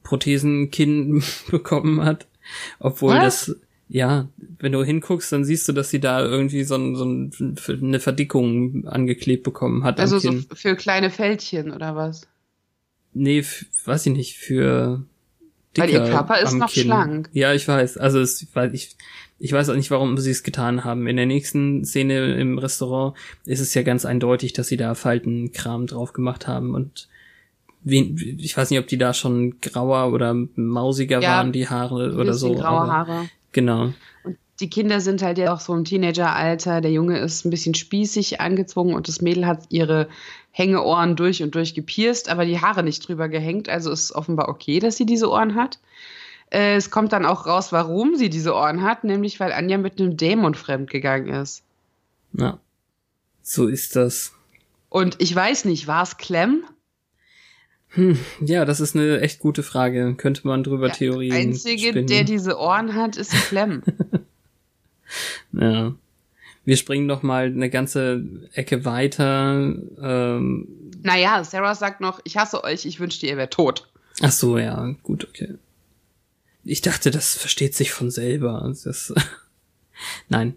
Prothesenkinn bekommen hat. Obwohl Was? das, ja, wenn du hinguckst, dann siehst du, dass sie da irgendwie so, ein, so ein, eine Verdickung angeklebt bekommen hat.
Also so für kleine Fältchen oder was?
Nee, weiß ich nicht, für
dicker Weil ihr Körper ist noch
Kinn.
schlank.
Ja, ich weiß. Also es, weil ich, ich weiß auch nicht, warum sie es getan haben. In der nächsten Szene im Restaurant ist es ja ganz eindeutig, dass sie da Faltenkram drauf gemacht haben und wen, ich weiß nicht, ob die da schon grauer oder mausiger ja, waren, die Haare oder so.
Graue Haare.
Genau.
Und die Kinder sind halt ja auch so im Teenageralter. Der Junge ist ein bisschen spießig angezogen und das Mädel hat ihre Hängeohren durch und durch gepierst, aber die Haare nicht drüber gehängt. Also ist offenbar okay, dass sie diese Ohren hat. Äh, es kommt dann auch raus, warum sie diese Ohren hat, nämlich weil Anja mit einem Dämon fremdgegangen ist.
Ja, so ist das.
Und ich weiß nicht, war es Clem?
Hm, ja, das ist eine echt gute Frage. Könnte man drüber ja, Theorien Der
Einzige,
spinnen.
der diese Ohren hat, ist Clem.
ja. Wir springen noch mal eine ganze Ecke weiter. Ähm,
naja, Sarah sagt noch, ich hasse euch, ich wünschte, ihr wärt tot.
Ach so, ja, gut, okay. Ich dachte, das versteht sich von selber. Das, Nein,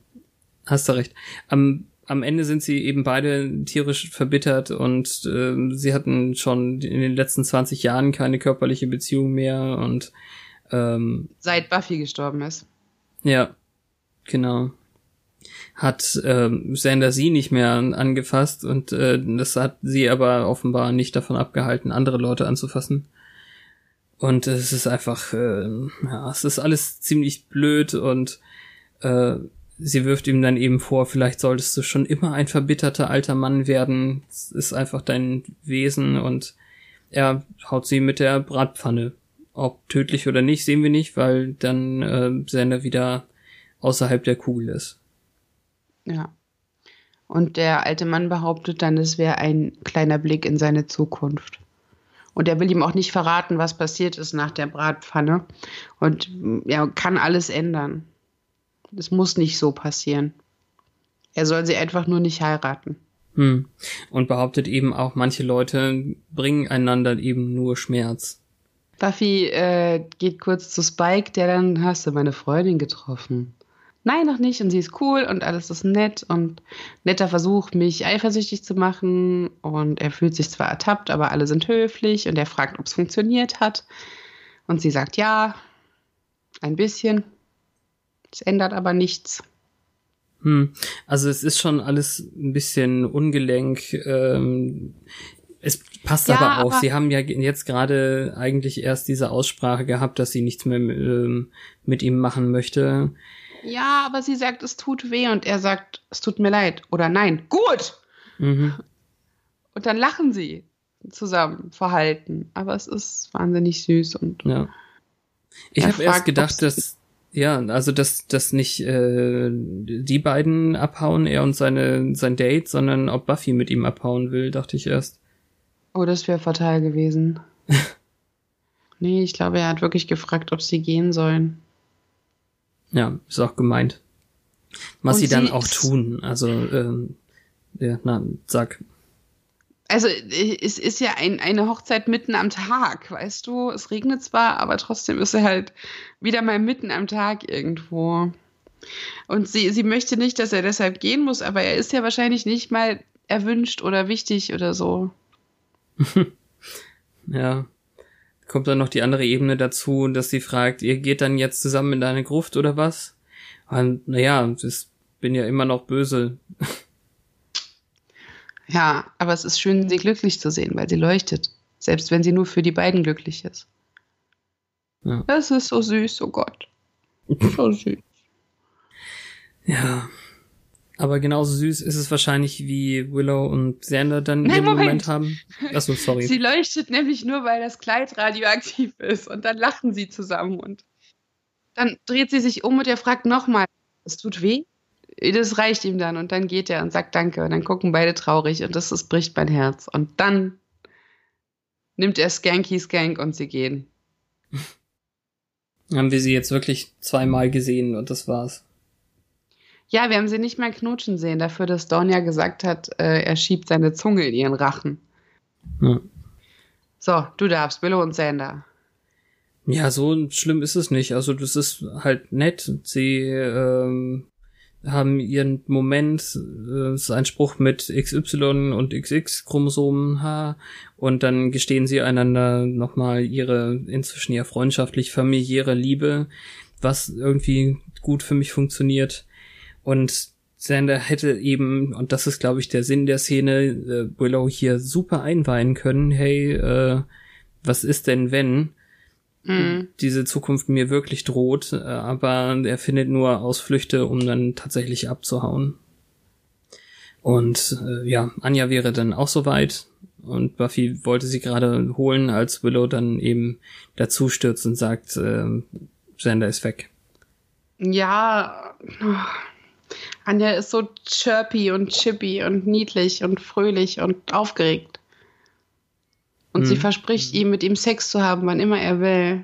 hast du recht. Am, am Ende sind sie eben beide tierisch verbittert und äh, sie hatten schon in den letzten 20 Jahren keine körperliche Beziehung mehr und ähm,
seit Buffy gestorben ist.
Ja, genau hat ähm, Sander sie nicht mehr angefasst und äh, das hat sie aber offenbar nicht davon abgehalten, andere Leute anzufassen. Und es ist einfach, äh, ja, es ist alles ziemlich blöd und äh, sie wirft ihm dann eben vor, vielleicht solltest du schon immer ein verbitterter alter Mann werden. Es ist einfach dein Wesen und er haut sie mit der Bratpfanne. Ob tödlich oder nicht, sehen wir nicht, weil dann äh, Sander wieder außerhalb der Kugel ist.
Ja. Und der alte Mann behauptet dann, es wäre ein kleiner Blick in seine Zukunft. Und er will ihm auch nicht verraten, was passiert ist nach der Bratpfanne. Und er kann alles ändern. Das muss nicht so passieren. Er soll sie einfach nur nicht heiraten.
Hm. Und behauptet eben auch, manche Leute bringen einander eben nur Schmerz.
Buffy äh, geht kurz zu Spike, der dann, hast du meine Freundin getroffen? Nein, noch nicht. Und sie ist cool und alles ist nett und netter Versuch, mich eifersüchtig zu machen. Und er fühlt sich zwar ertappt, aber alle sind höflich und er fragt, ob es funktioniert hat. Und sie sagt ja, ein bisschen. Es ändert aber nichts.
Hm. Also es ist schon alles ein bisschen ungelenk. Ähm, es passt ja, aber auch. Aber sie haben ja jetzt gerade eigentlich erst diese Aussprache gehabt, dass sie nichts mehr ähm, mit ihm machen möchte.
Ja, aber sie sagt, es tut weh und er sagt, es tut mir leid oder nein. Gut. Mhm. Und dann lachen sie zusammen, verhalten. Aber es ist wahnsinnig süß und.
Ja. Ich habe erst gedacht, dass ja, also dass dass nicht äh, die beiden abhauen, er und seine sein Date, sondern ob Buffy mit ihm abhauen will, dachte ich erst.
Oh, das wäre fatal gewesen. nee, ich glaube, er hat wirklich gefragt, ob sie gehen sollen.
Ja, ist auch gemeint. Was sie, sie dann auch tun, also ähm, ja, na, sag.
Also es ist ja ein, eine Hochzeit mitten am Tag, weißt du? Es regnet zwar, aber trotzdem ist er halt wieder mal mitten am Tag irgendwo. Und sie, sie möchte nicht, dass er deshalb gehen muss, aber er ist ja wahrscheinlich nicht mal erwünscht oder wichtig oder so.
ja. Kommt dann noch die andere Ebene dazu, dass sie fragt, ihr geht dann jetzt zusammen in deine Gruft oder was? Und naja, das bin ja immer noch böse.
Ja, aber es ist schön, sie glücklich zu sehen, weil sie leuchtet. Selbst wenn sie nur für die beiden glücklich ist. Ja. Das ist so süß, oh Gott. So süß.
Ja. Aber genauso süß ist es wahrscheinlich, wie Willow und Xander dann Nein, Moment. Moment haben. Achso, sorry.
Sie leuchtet nämlich nur, weil das Kleid radioaktiv ist. Und dann lachen sie zusammen. Und dann dreht sie sich um und er fragt nochmal, es tut weh? Das reicht ihm dann. Und dann geht er und sagt Danke. Und dann gucken beide traurig. Und das, das bricht mein Herz. Und dann nimmt er Skanky Skank und sie gehen.
Haben wir sie jetzt wirklich zweimal gesehen und das war's.
Ja, wir haben sie nicht mal knutschen sehen, dafür, dass Dawn ja gesagt hat, äh, er schiebt seine Zunge in ihren Rachen. Ja. So, du darfst, Willow und Sander.
Ja, so schlimm ist es nicht. Also das ist halt nett. Sie ähm, haben ihren Moment, äh, ist ein Spruch mit XY und XX Chromosomen H und dann gestehen sie einander nochmal ihre inzwischen ja freundschaftlich familiäre Liebe, was irgendwie gut für mich funktioniert. Und Sander hätte eben, und das ist, glaube ich, der Sinn der Szene, äh, Willow hier super einweihen können, hey, äh, was ist denn, wenn mhm. diese Zukunft mir wirklich droht, äh, aber er findet nur Ausflüchte, um dann tatsächlich abzuhauen. Und äh, ja, Anja wäre dann auch soweit und Buffy wollte sie gerade holen, als Willow dann eben dazu stürzt und sagt, äh, Sander ist weg.
Ja, Anja ist so chirpy und chippy und niedlich und fröhlich und aufgeregt. Und hm. sie verspricht ihm, mit ihm Sex zu haben, wann immer er will.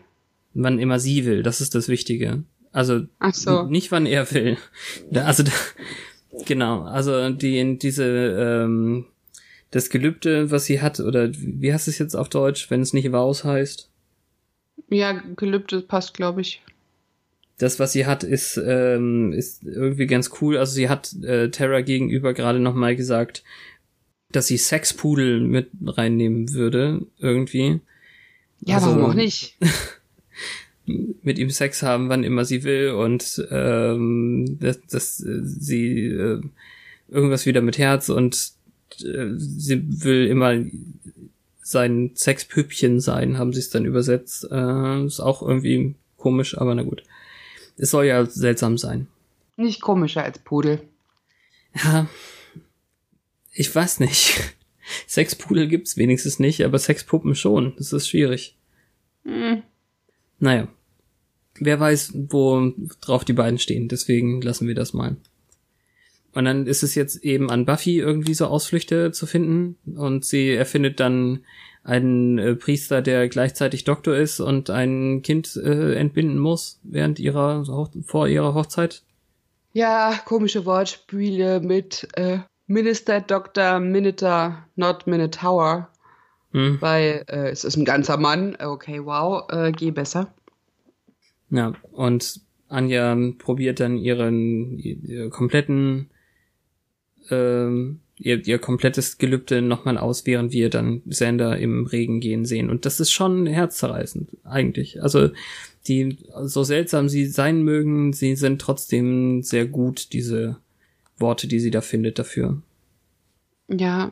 Wann immer sie will, das ist das Wichtige. Also so. nicht wann er will. Also genau, also die diese ähm, das Gelübde, was sie hat, oder wie heißt es jetzt auf Deutsch, wenn es nicht Vows heißt?
Ja, Gelübde passt, glaube ich
das, was sie hat, ist, ähm, ist irgendwie ganz cool. Also sie hat äh, Terra gegenüber gerade nochmal gesagt, dass sie Sexpudel mit reinnehmen würde, irgendwie.
Ja, also, warum auch nicht?
mit ihm Sex haben, wann immer sie will und ähm, dass, dass sie äh, irgendwas wieder mit Herz und äh, sie will immer sein Sexpüppchen sein, haben sie es dann übersetzt. Äh, ist auch irgendwie komisch, aber na gut. Es soll ja seltsam sein.
Nicht komischer als Pudel.
Ja, ich weiß nicht. Sexpudel gibt's wenigstens nicht, aber Sexpuppen schon. Das ist schwierig. Hm. Naja. Wer weiß, wo drauf die beiden stehen. Deswegen lassen wir das mal. Und dann ist es jetzt eben an Buffy irgendwie so Ausflüchte zu finden. Und sie erfindet dann einen äh, Priester, der gleichzeitig Doktor ist und ein Kind äh, entbinden muss während ihrer vor ihrer Hochzeit.
Ja, komische Wortspiele mit äh, Minister, Doktor, Minuter, not Minotaur. Hm. Weil äh, es ist ein ganzer Mann. Okay, wow, äh, geh besser.
Ja, und Anja probiert dann ihren, ihren kompletten, ähm, ihr, ihr komplettes Gelübde nochmal aus, während wir dann Sander im Regen gehen sehen. Und das ist schon herzzerreißend, eigentlich. Also, die, so seltsam sie sein mögen, sie sind trotzdem sehr gut, diese Worte, die sie da findet dafür.
Ja,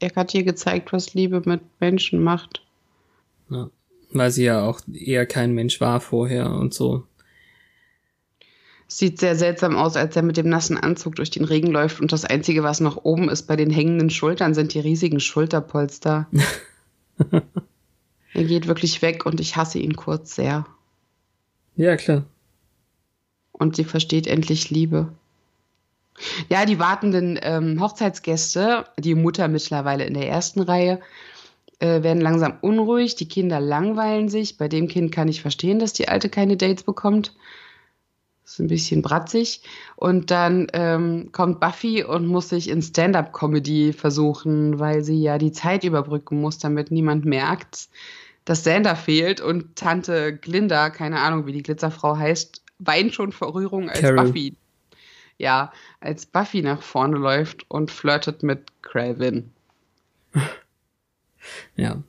er hat ihr gezeigt, was Liebe mit Menschen macht.
Ja, weil sie ja auch eher kein Mensch war vorher und so.
Sieht sehr seltsam aus, als er mit dem nassen Anzug durch den Regen läuft und das Einzige, was noch oben ist bei den hängenden Schultern, sind die riesigen Schulterpolster. er geht wirklich weg und ich hasse ihn kurz sehr.
Ja, klar.
Und sie versteht endlich Liebe. Ja, die wartenden ähm, Hochzeitsgäste, die Mutter mittlerweile in der ersten Reihe, äh, werden langsam unruhig. Die Kinder langweilen sich. Bei dem Kind kann ich verstehen, dass die Alte keine Dates bekommt. Ist ein bisschen bratzig. Und dann ähm, kommt Buffy und muss sich in Stand-up-Comedy versuchen, weil sie ja die Zeit überbrücken muss, damit niemand merkt, dass Sander fehlt und Tante Glinda, keine Ahnung, wie die Glitzerfrau heißt, weint schon vor Rührung, als Carol. Buffy ja, als Buffy nach vorne läuft und flirtet mit Craven.
Ja.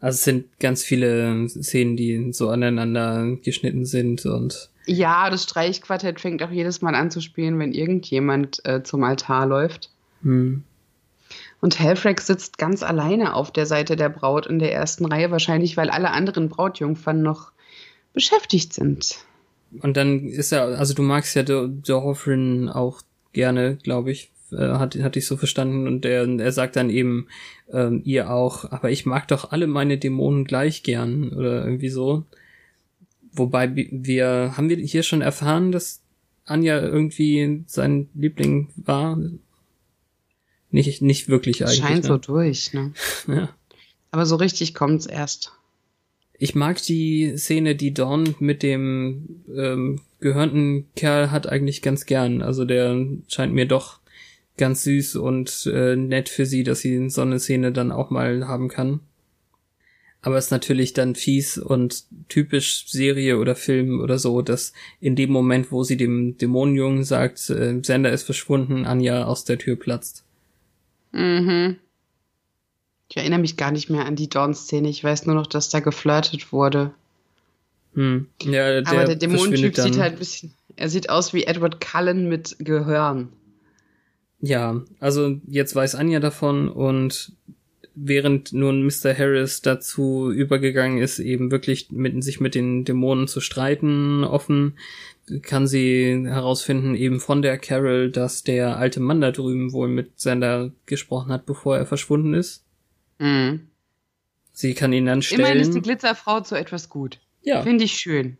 Also es sind ganz viele Szenen, die so aneinander geschnitten sind und.
Ja, das Streichquartett fängt auch jedes Mal an zu spielen, wenn irgendjemand äh, zum Altar läuft. Hm. Und Helfrek sitzt ganz alleine auf der Seite der Braut in der ersten Reihe, wahrscheinlich weil alle anderen Brautjungfern noch beschäftigt sind.
Und dann ist er, also du magst ja Hoffrin auch gerne, glaube ich, äh, hat, hatte ich so verstanden. Und er, er sagt dann eben ähm, ihr auch, aber ich mag doch alle meine Dämonen gleich gern oder irgendwie so. Wobei wir, haben wir hier schon erfahren, dass Anja irgendwie sein Liebling war? Nicht, nicht wirklich eigentlich.
Scheint ne? so durch, ne? ja. Aber so richtig kommt's erst.
Ich mag die Szene, die Dawn mit dem ähm, gehörnten Kerl hat eigentlich ganz gern. Also der scheint mir doch ganz süß und äh, nett für sie, dass sie so eine Szene dann auch mal haben kann. Aber es ist natürlich dann fies und typisch Serie oder Film oder so, dass in dem Moment, wo sie dem Dämonenjungen sagt, äh, Sender ist verschwunden, Anja aus der Tür platzt.
Mhm. Ich erinnere mich gar nicht mehr an die Dawn-Szene. Ich weiß nur noch, dass da geflirtet wurde. Hm. Ja, der Aber der Dämonentyp sieht halt ein bisschen. Er sieht aus wie Edward Cullen mit Gehörn.
Ja, also jetzt weiß Anja davon und während nun Mr. Harris dazu übergegangen ist, eben wirklich mit, sich mit den Dämonen zu streiten, offen, kann sie herausfinden, eben von der Carol, dass der alte Mann da drüben wohl mit Sander gesprochen hat, bevor er verschwunden ist. Mhm. Sie kann ihn dann stellen. Immerhin
ist die Glitzerfrau zu etwas gut. Ja. Finde ich schön.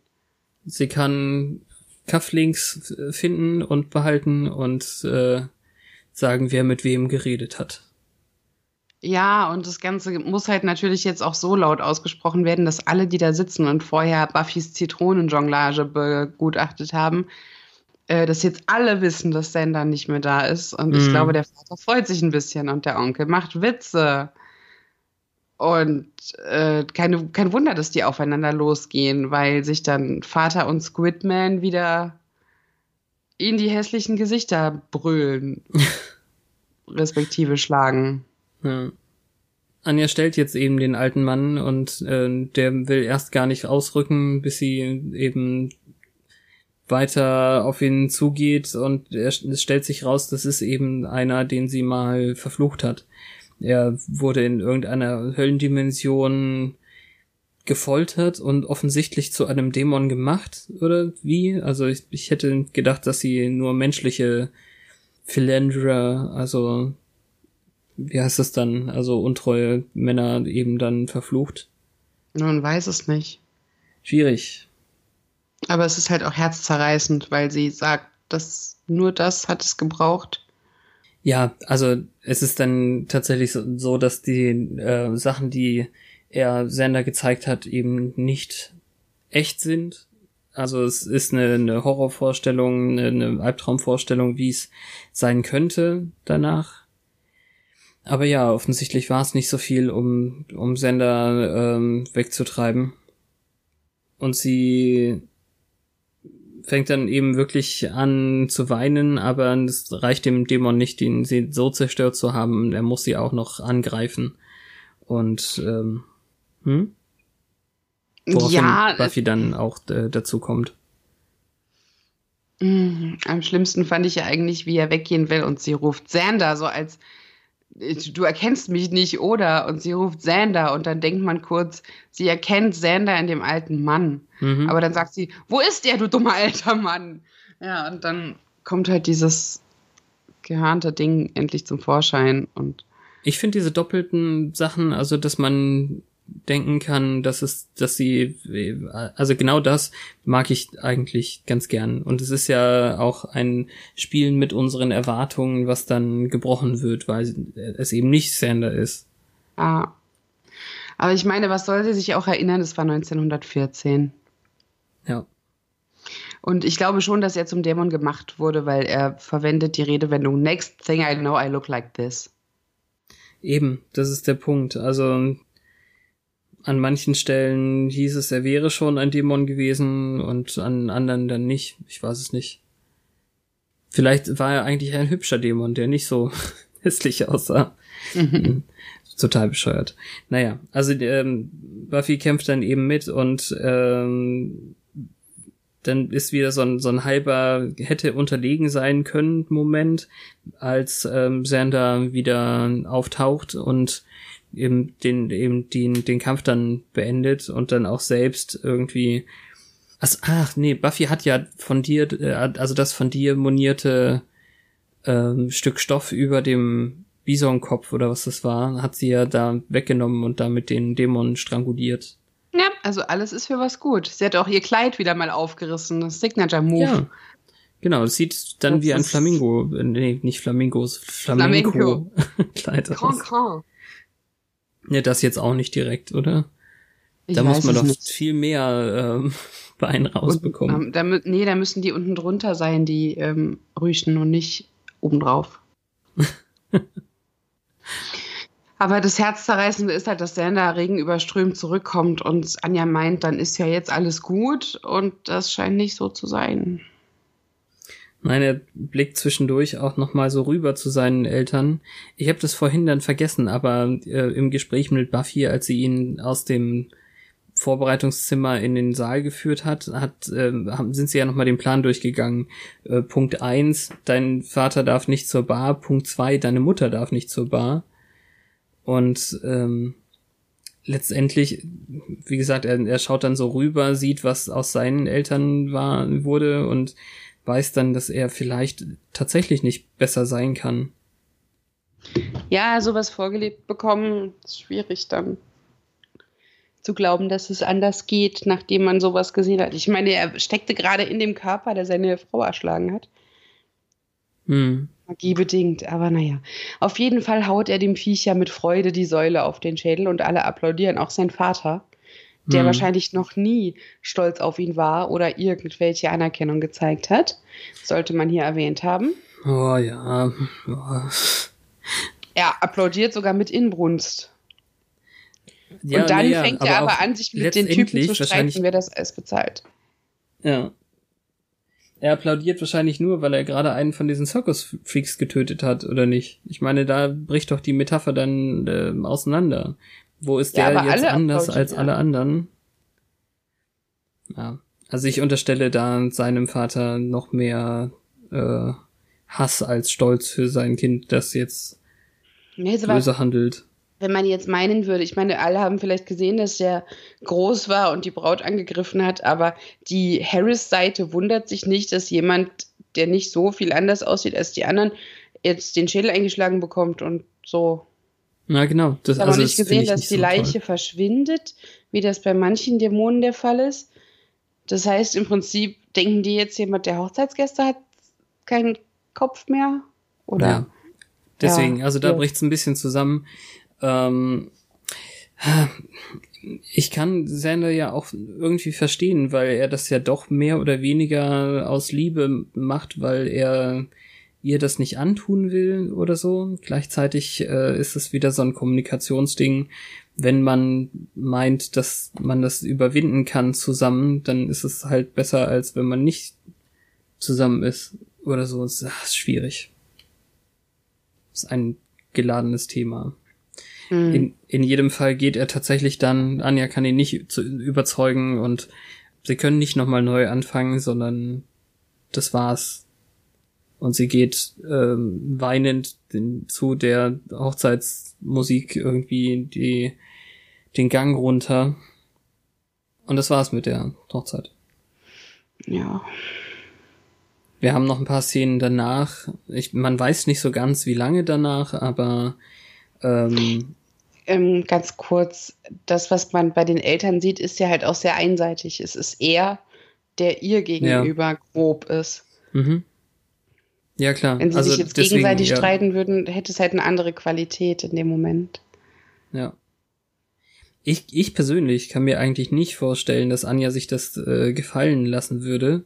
Sie kann Cufflinks finden und behalten und äh, sagen, wer mit wem geredet hat.
Ja, und das Ganze muss halt natürlich jetzt auch so laut ausgesprochen werden, dass alle, die da sitzen und vorher Buffys Zitronenjonglage begutachtet haben, äh, dass jetzt alle wissen, dass Sander nicht mehr da ist. Und ich mhm. glaube, der Vater freut sich ein bisschen und der Onkel macht Witze. Und äh, keine, kein Wunder, dass die aufeinander losgehen, weil sich dann Vater und Squidman wieder in die hässlichen Gesichter brüllen, respektive schlagen.
Ja. Anja stellt jetzt eben den alten Mann und äh, der will erst gar nicht ausrücken, bis sie eben weiter auf ihn zugeht und er, es stellt sich raus, das ist eben einer, den sie mal verflucht hat. Er wurde in irgendeiner Höllendimension gefoltert und offensichtlich zu einem Dämon gemacht, oder wie? Also ich, ich hätte gedacht, dass sie nur menschliche Philandra, also wie heißt das dann? Also untreue Männer eben dann verflucht.
Man weiß es nicht.
Schwierig.
Aber es ist halt auch herzzerreißend, weil sie sagt, dass nur das hat es gebraucht.
Ja, also es ist dann tatsächlich so, dass die äh, Sachen, die er Sender gezeigt hat, eben nicht echt sind. Also es ist eine, eine Horrorvorstellung, eine, eine Albtraumvorstellung, wie es sein könnte danach. Aber ja, offensichtlich war es nicht so viel, um, um Sender ähm, wegzutreiben. Und sie fängt dann eben wirklich an zu weinen, aber es reicht dem Dämon nicht, ihn so zerstört zu haben. Er muss sie auch noch angreifen. Und ähm, hm? Woraufhin ja, Buffy dann auch äh, dazu kommt.
Mm, am schlimmsten fand ich ja eigentlich, wie er weggehen will und sie ruft Xander so als du erkennst mich nicht, oder? Und sie ruft Xander und dann denkt man kurz, sie erkennt Xander in dem alten Mann. Mhm. Aber dann sagt sie, wo ist der, du dummer alter Mann? Ja, und dann kommt halt dieses geharnte Ding endlich zum Vorschein und
ich finde diese doppelten Sachen, also dass man denken kann, dass es, dass sie, also genau das mag ich eigentlich ganz gern. Und es ist ja auch ein Spielen mit unseren Erwartungen, was dann gebrochen wird, weil es eben nicht Sander ist.
Ah. Aber ich meine, was soll sie sich auch erinnern? Das war 1914.
Ja.
Und ich glaube schon, dass er zum Dämon gemacht wurde, weil er verwendet die Redewendung Next thing I know, I look like this.
Eben, das ist der Punkt. Also an manchen Stellen hieß es, er wäre schon ein Dämon gewesen und an anderen dann nicht. Ich weiß es nicht. Vielleicht war er eigentlich ein hübscher Dämon, der nicht so hässlich aussah. Mhm. Total bescheuert. Naja, also ähm, Buffy kämpft dann eben mit und ähm, dann ist wieder so ein, so ein halber hätte unterlegen sein können Moment, als ähm, Sander wieder auftaucht und eben den, eben den, den Kampf dann beendet und dann auch selbst irgendwie. Also, ach nee, Buffy hat ja von dir, äh, also das von dir monierte ähm, Stück Stoff über dem Bisonkopf oder was das war, hat sie ja da weggenommen und damit den Dämon stranguliert.
Ja, also alles ist für was gut. Sie hat auch ihr Kleid wieder mal aufgerissen, das Signature Move. Ja.
Genau, es sieht dann das wie ein Flamingo, äh, nee, nicht Flamingos, Flamenco, Flamenco. Kleid aus. Grand, Ja, das jetzt auch nicht direkt, oder? Ich da muss man doch nicht. viel mehr ähm, Bein rausbekommen.
Und, ähm, da, nee, da müssen die unten drunter sein, die ähm, Rüschen und nicht obendrauf. Aber das Herzzerreißende ist halt, dass Sander Regen überströmt zurückkommt und Anja meint, dann ist ja jetzt alles gut und das scheint nicht so zu sein.
Nein, er blickt zwischendurch auch nochmal so rüber zu seinen Eltern. Ich habe das vorhin dann vergessen, aber äh, im Gespräch mit Buffy, als sie ihn aus dem Vorbereitungszimmer in den Saal geführt hat, hat äh, sind sie ja nochmal den Plan durchgegangen. Äh, Punkt eins: dein Vater darf nicht zur Bar. Punkt zwei: deine Mutter darf nicht zur Bar. Und ähm, letztendlich, wie gesagt, er, er schaut dann so rüber, sieht, was aus seinen Eltern war, wurde und weiß dann, dass er vielleicht tatsächlich nicht besser sein kann.
Ja, sowas vorgelebt bekommen, ist schwierig dann zu glauben, dass es anders geht, nachdem man sowas gesehen hat. Ich meine, er steckte gerade in dem Körper, der seine Frau erschlagen hat. Hm. Magiebedingt, aber naja. Auf jeden Fall haut er dem Viech ja mit Freude die Säule auf den Schädel und alle applaudieren, auch sein Vater, der hm. wahrscheinlich noch nie stolz auf ihn war oder irgendwelche Anerkennung gezeigt hat. Sollte man hier erwähnt haben.
Oh ja.
Oh. Er applaudiert sogar mit Inbrunst. Ja, und dann ja, fängt er aber an, sich mit den Typen zu streiten, wer das alles bezahlt.
Ja. Er applaudiert wahrscheinlich nur, weil er gerade einen von diesen Circus-Freaks getötet hat, oder nicht? Ich meine, da bricht doch die Metapher dann äh, auseinander. Wo ist ja, der jetzt anders als alle anderen? Ja. Also ich unterstelle da seinem Vater noch mehr äh, Hass als Stolz für sein Kind, das jetzt nee, böse handelt
wenn man jetzt meinen würde, ich meine, alle haben vielleicht gesehen, dass er groß war und die Braut angegriffen hat, aber die Harris-Seite wundert sich nicht, dass jemand, der nicht so viel anders aussieht als die anderen, jetzt den Schädel eingeschlagen bekommt und so.
Na genau.
Das, ich habe also, nicht gesehen, dass die so Leiche toll. verschwindet, wie das bei manchen Dämonen der Fall ist. Das heißt, im Prinzip denken die jetzt, jemand, der Hochzeitsgäste hat keinen Kopf mehr? Oder? Ja.
Deswegen, ja, also da ja. bricht's ein bisschen zusammen. Ähm, ich kann Sander ja auch irgendwie verstehen, weil er das ja doch mehr oder weniger aus Liebe macht, weil er ihr das nicht antun will oder so. Gleichzeitig äh, ist es wieder so ein Kommunikationsding. Wenn man meint, dass man das überwinden kann zusammen, dann ist es halt besser, als wenn man nicht zusammen ist oder so. Das ist schwierig. Das ist ein geladenes Thema. Mhm. In, in jedem Fall geht er tatsächlich dann, Anja kann ihn nicht zu, überzeugen und sie können nicht nochmal neu anfangen, sondern das war's. Und sie geht ähm, weinend den, zu der Hochzeitsmusik irgendwie die, den Gang runter. Und das war's mit der Hochzeit.
Ja.
Wir haben noch ein paar Szenen danach. Ich, man weiß nicht so ganz, wie lange danach, aber ähm,
ähm, ganz kurz, das, was man bei den Eltern sieht, ist ja halt auch sehr einseitig. Es ist er, der ihr gegenüber ja. grob ist.
Mhm. Ja, klar.
Wenn sie also sich jetzt deswegen, gegenseitig ja. streiten würden, hätte es halt eine andere Qualität in dem Moment.
Ja. Ich, ich persönlich kann mir eigentlich nicht vorstellen, dass Anja sich das äh, gefallen lassen würde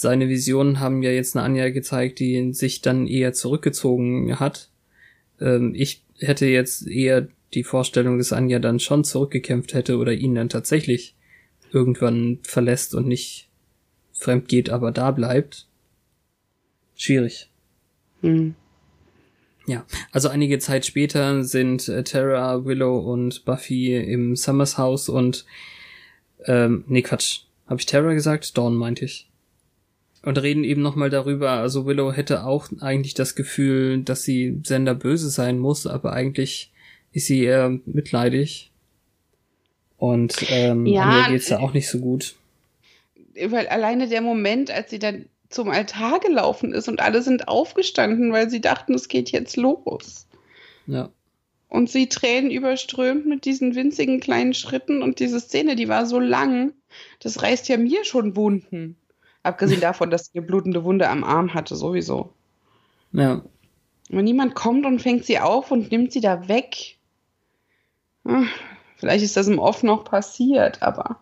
seine Visionen haben ja jetzt eine Anja gezeigt, die sich dann eher zurückgezogen hat. Ähm, ich hätte jetzt eher die Vorstellung, dass Anja dann schon zurückgekämpft hätte oder ihn dann tatsächlich irgendwann verlässt und nicht fremd geht, aber da bleibt. Schwierig.
Hm.
Ja, also einige Zeit später sind äh, Tara, Willow und Buffy im Summers Haus und ähm, nee, Quatsch. Habe ich Tara gesagt? Dawn meinte ich und reden eben nochmal darüber, also Willow hätte auch eigentlich das Gefühl, dass sie Sender böse sein muss, aber eigentlich ist sie eher mitleidig. Und ähm, ja, Anja geht's ja auch nicht so gut.
Weil alleine der Moment, als sie dann zum Altar gelaufen ist und alle sind aufgestanden, weil sie dachten, es geht jetzt los.
Ja.
Und sie Tränen überströmt mit diesen winzigen kleinen Schritten und diese Szene, die war so lang, das reißt ja mir schon Wunden. Abgesehen davon, dass sie eine blutende Wunde am Arm hatte, sowieso.
Ja.
Wenn niemand kommt und fängt sie auf und nimmt sie da weg. Hm, vielleicht ist das im Off noch passiert, aber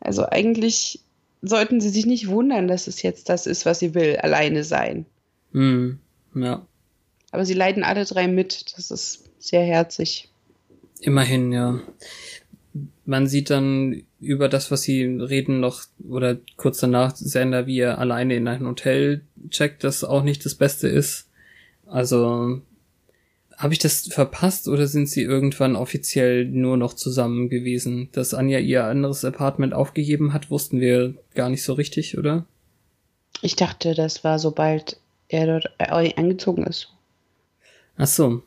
also eigentlich sollten sie sich nicht wundern, dass es jetzt das ist, was sie will, alleine sein.
Mhm. Ja.
Aber sie leiden alle drei mit. Das ist sehr herzig.
Immerhin, ja man sieht dann über das, was sie reden, noch oder kurz danach Sender, wie er alleine in ein Hotel checkt, das auch nicht das Beste ist. Also habe ich das verpasst oder sind sie irgendwann offiziell nur noch zusammen gewesen? Dass Anja ihr anderes Apartment aufgegeben hat, wussten wir gar nicht so richtig, oder?
Ich dachte, das war sobald er dort eingezogen ist.
Ach so.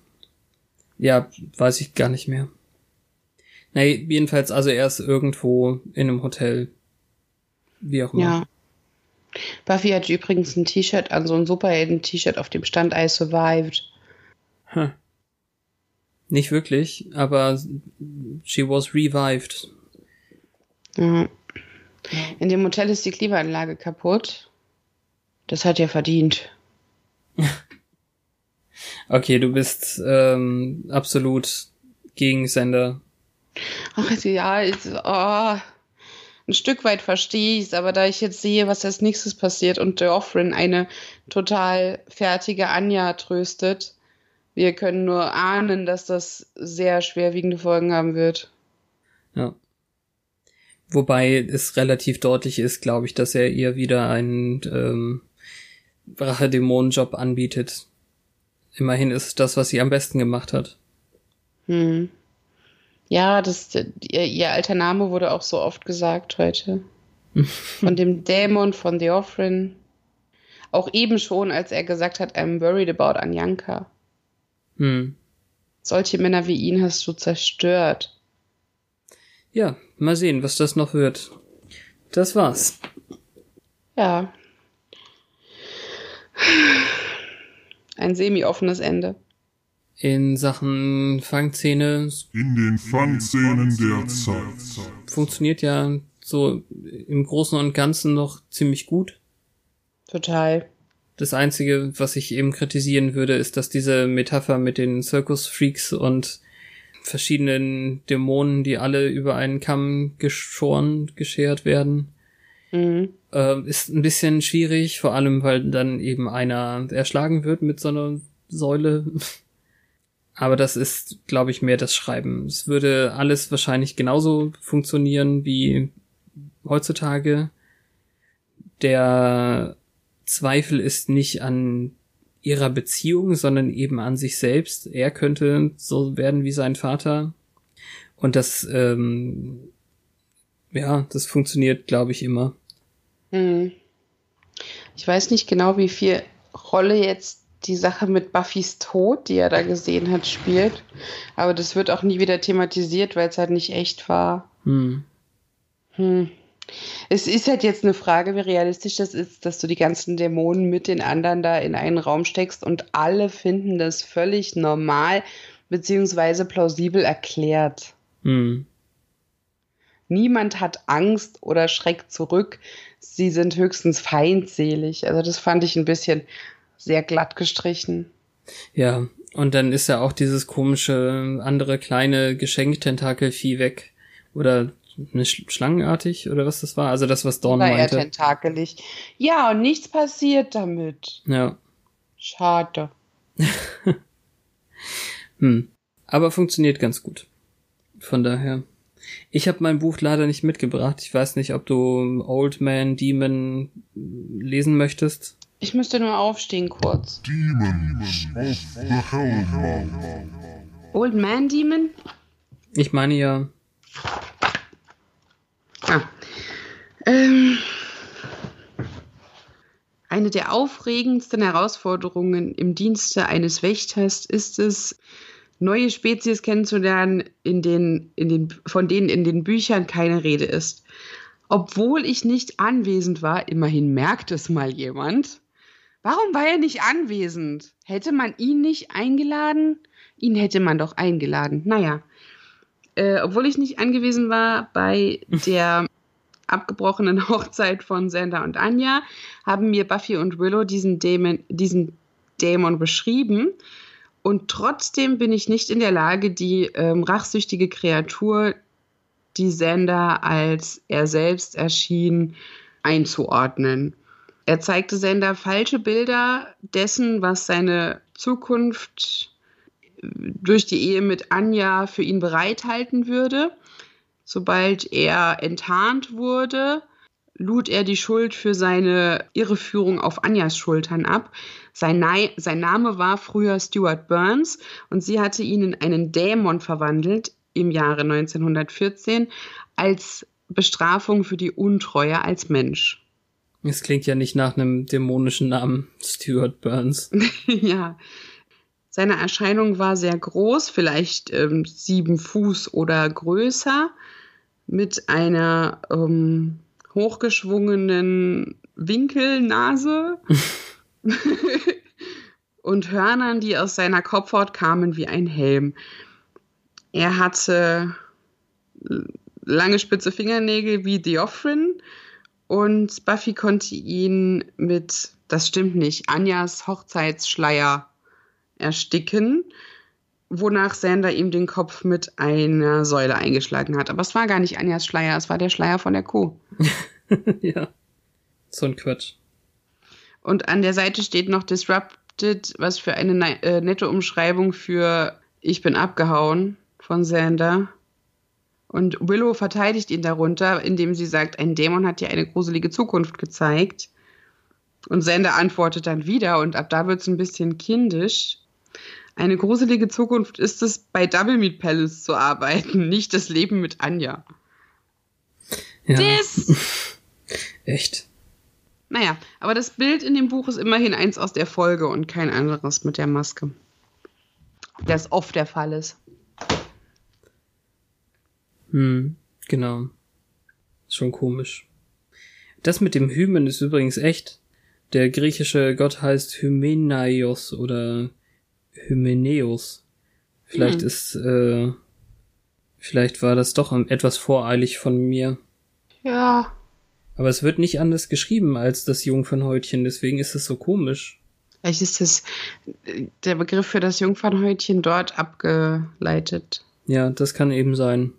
Ja, weiß ich gar nicht mehr. Nee, jedenfalls, also er ist irgendwo in einem Hotel. Wie auch immer. Ja.
Buffy hat übrigens ein T-Shirt an, so ein Superhelden-T-Shirt, auf dem stand I survived.
Hm. Nicht wirklich, aber she was revived.
Ja. In dem Hotel ist die Klimaanlage kaputt. Das hat ja verdient.
okay, du bist ähm, absolut Gegensender
Ach ja, ich, oh, ein Stück weit verstehe ich es, aber da ich jetzt sehe, was als nächstes passiert und Deoffrin eine total fertige Anja tröstet, wir können nur ahnen, dass das sehr schwerwiegende Folgen haben wird.
Ja. Wobei es relativ deutlich ist, glaube ich, dass er ihr wieder einen ähm, Rachedämonenjob anbietet. Immerhin ist es das, was sie am besten gemacht hat.
Hm. Ja, das, ihr, ihr alter Name wurde auch so oft gesagt heute. von dem Dämon von Theophrin. Auch eben schon, als er gesagt hat, I'm worried about Anyanka.
Hm.
Solche Männer wie ihn hast du zerstört.
Ja, mal sehen, was das noch wird. Das war's.
Ja. Ein semi-offenes Ende
in Sachen Fangszene.
In den Fangszenen der Zeit.
Funktioniert ja so im Großen und Ganzen noch ziemlich gut.
Total.
Das Einzige, was ich eben kritisieren würde, ist, dass diese Metapher mit den Circus-Freaks und verschiedenen Dämonen, die alle über einen Kamm geschoren, geschert werden,
mhm.
äh, ist ein bisschen schwierig, vor allem weil dann eben einer erschlagen wird mit so einer Säule. Aber das ist, glaube ich, mehr das Schreiben. Es würde alles wahrscheinlich genauso funktionieren wie heutzutage. Der Zweifel ist nicht an ihrer Beziehung, sondern eben an sich selbst. Er könnte so werden wie sein Vater. Und das, ähm, ja, das funktioniert, glaube ich, immer.
Hm. Ich weiß nicht genau, wie viel Rolle jetzt die Sache mit Buffys Tod, die er da gesehen hat, spielt. Aber das wird auch nie wieder thematisiert, weil es halt nicht echt war. Hm. Hm. Es ist halt jetzt eine Frage, wie realistisch das ist, dass du die ganzen Dämonen mit den anderen da in einen Raum steckst und alle finden das völlig normal beziehungsweise plausibel erklärt. Hm. Niemand hat Angst oder schreckt zurück. Sie sind höchstens feindselig. Also das fand ich ein bisschen sehr glatt gestrichen.
Ja, und dann ist ja auch dieses komische andere kleine Geschenktentakelvieh weg. Oder schlangenartig oder was das war? Also das, was Dawn war meinte.
Eher tentakelig. Ja, und nichts passiert damit.
Ja.
Schade.
hm. Aber funktioniert ganz gut. Von daher. Ich habe mein Buch leider nicht mitgebracht. Ich weiß nicht, ob du Old Man Demon lesen möchtest.
Ich müsste nur aufstehen kurz. Demons of the Hellmouth. Old Man Demon?
Ich meine ja.
Ah. Ähm, eine der aufregendsten Herausforderungen im Dienste eines Wächters ist es, neue Spezies kennenzulernen, in den, in den, von denen in den Büchern keine Rede ist. Obwohl ich nicht anwesend war, immerhin merkt es mal jemand. Warum war er nicht anwesend? Hätte man ihn nicht eingeladen? Ihn hätte man doch eingeladen. Naja, äh, obwohl ich nicht angewiesen war bei der abgebrochenen Hochzeit von Sander und Anja, haben mir Buffy und Willow diesen Dämon, diesen Dämon beschrieben. Und trotzdem bin ich nicht in der Lage, die ähm, rachsüchtige Kreatur, die Sander als er selbst erschien, einzuordnen. Er zeigte Sander falsche Bilder dessen, was seine Zukunft durch die Ehe mit Anja für ihn bereithalten würde. Sobald er enttarnt wurde, lud er die Schuld für seine Irreführung auf Anjas Schultern ab. Sein, Na sein Name war früher Stuart Burns und sie hatte ihn in einen Dämon verwandelt im Jahre 1914 als Bestrafung für die Untreue als Mensch.
Es klingt ja nicht nach einem dämonischen Namen, Stuart Burns.
ja, seine Erscheinung war sehr groß, vielleicht ähm, sieben Fuß oder größer, mit einer ähm, hochgeschwungenen Winkelnase und Hörnern, die aus seiner Kopfhaut kamen wie ein Helm. Er hatte lange spitze Fingernägel wie Theophrin und Buffy konnte ihn mit, das stimmt nicht, Anjas Hochzeitsschleier ersticken, wonach Sander ihm den Kopf mit einer Säule eingeschlagen hat. Aber es war gar nicht Anjas Schleier, es war der Schleier von der Kuh.
ja. So ein Quatsch.
Und an der Seite steht noch Disrupted, was für eine ne äh, nette Umschreibung für Ich bin abgehauen von Sander. Und Willow verteidigt ihn darunter, indem sie sagt, ein Dämon hat dir eine gruselige Zukunft gezeigt. Und Sander antwortet dann wieder und ab da wird es ein bisschen kindisch. Eine gruselige Zukunft ist es, bei Double Meat Palace zu arbeiten, nicht das Leben mit Anja.
Ja. Das. Echt.
Naja, aber das Bild in dem Buch ist immerhin eins aus der Folge und kein anderes mit der Maske. Das oft der Fall ist.
Hm, genau. Schon komisch. Das mit dem Hymen ist übrigens echt. Der griechische Gott heißt Hymenaios oder Hymenäus. Vielleicht hm. ist, äh, vielleicht war das doch etwas voreilig von mir.
Ja.
Aber es wird nicht anders geschrieben als das Jungfernhäutchen, deswegen ist es so komisch.
Vielleicht ist es der Begriff für das Jungfernhäutchen dort abgeleitet.
Ja, das kann eben sein.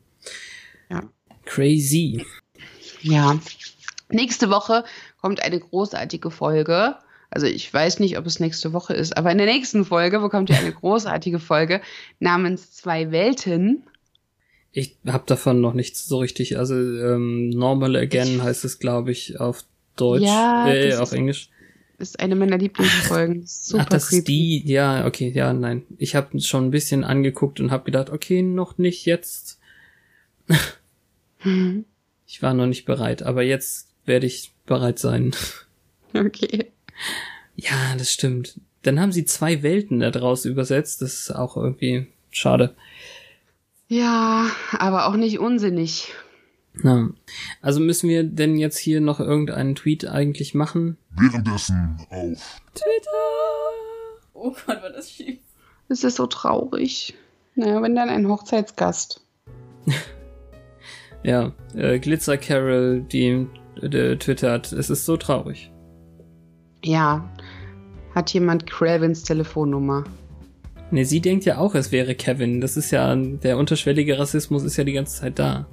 Ja.
Crazy.
Ja. Nächste Woche kommt eine großartige Folge also ich weiß nicht, ob es nächste Woche ist, aber in der nächsten Folge bekommt ihr eine großartige Folge namens Zwei Welten.
Ich habe davon noch nichts so richtig. Also ähm, Normal Again ich, heißt es, glaube ich, auf Deutsch, ja, äh, auf Englisch.
ist eine meiner Lieblingsfolgen. Super
Ach, das
creepy.
ist die, ja, okay, ja, nein. Ich habe schon ein bisschen angeguckt und habe gedacht, okay, noch nicht jetzt.
Mhm.
Ich war noch nicht bereit, aber jetzt werde ich bereit sein.
Okay.
Ja, das stimmt. Dann haben sie zwei Welten da draus übersetzt. Das ist auch irgendwie schade.
Ja, aber auch nicht unsinnig.
Ja. Also müssen wir denn jetzt hier noch irgendeinen Tweet eigentlich machen?
Währenddessen auf
Twitter! Oh Gott, war das schief.
Es ist so traurig. Naja, wenn dann ein Hochzeitsgast.
Ja, äh, Glitzer Carol, die äh, twittert, es ist so traurig.
Ja. Hat jemand Cravens Telefonnummer?
Ne, sie denkt ja auch, es wäre Kevin. Das ist ja, der unterschwellige Rassismus ist ja die ganze Zeit da.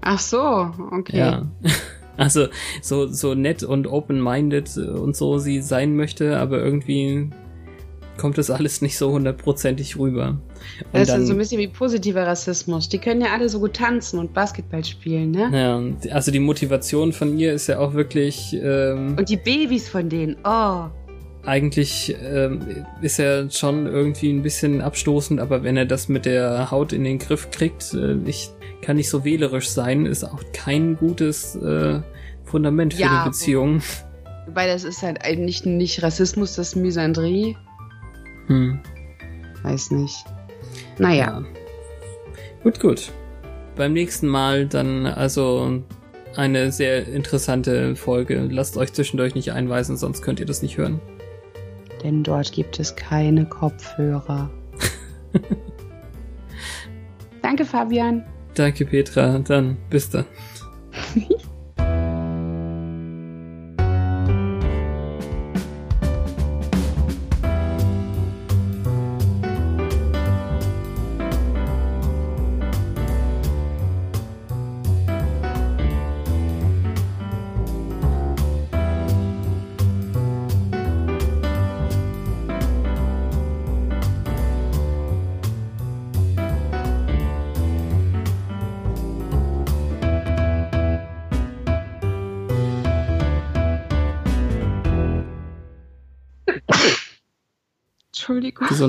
Ach so, okay.
Ja. Also, so, so nett und open-minded und so sie sein möchte, aber irgendwie kommt das alles nicht so hundertprozentig rüber. Und
Das ist
dann,
so ein bisschen wie positiver Rassismus. Die können ja alle so gut tanzen und Basketball spielen, ne?
ja, also die Motivation von ihr ist ja auch wirklich, ähm,
Und die Babys von denen, oh.
eigentlich ähm, ist er schon irgendwie ein bisschen abstoßend, aber wenn er das mit der Haut in den Griff kriegt, äh, ich kann nicht so wählerisch sein, ist auch kein gutes äh, Fundament für
Ja,
die Beziehung.
Wobei das ist halt eigentlich nicht Rassismus, das ist Misandrie.
Hm.
Weiß nicht. Naja.
Ja. Gut, gut. Beim nächsten Mal dann also eine sehr interessante Folge. Lasst euch zwischendurch nicht einweisen, sonst könnt ihr das nicht hören.
Denn dort gibt es keine Kopfhörer. Danke, Fabian.
Danke, Petra. Dann bis dann.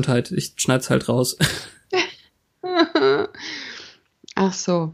Gesundheit. Ich schneid's halt raus.
Ach so.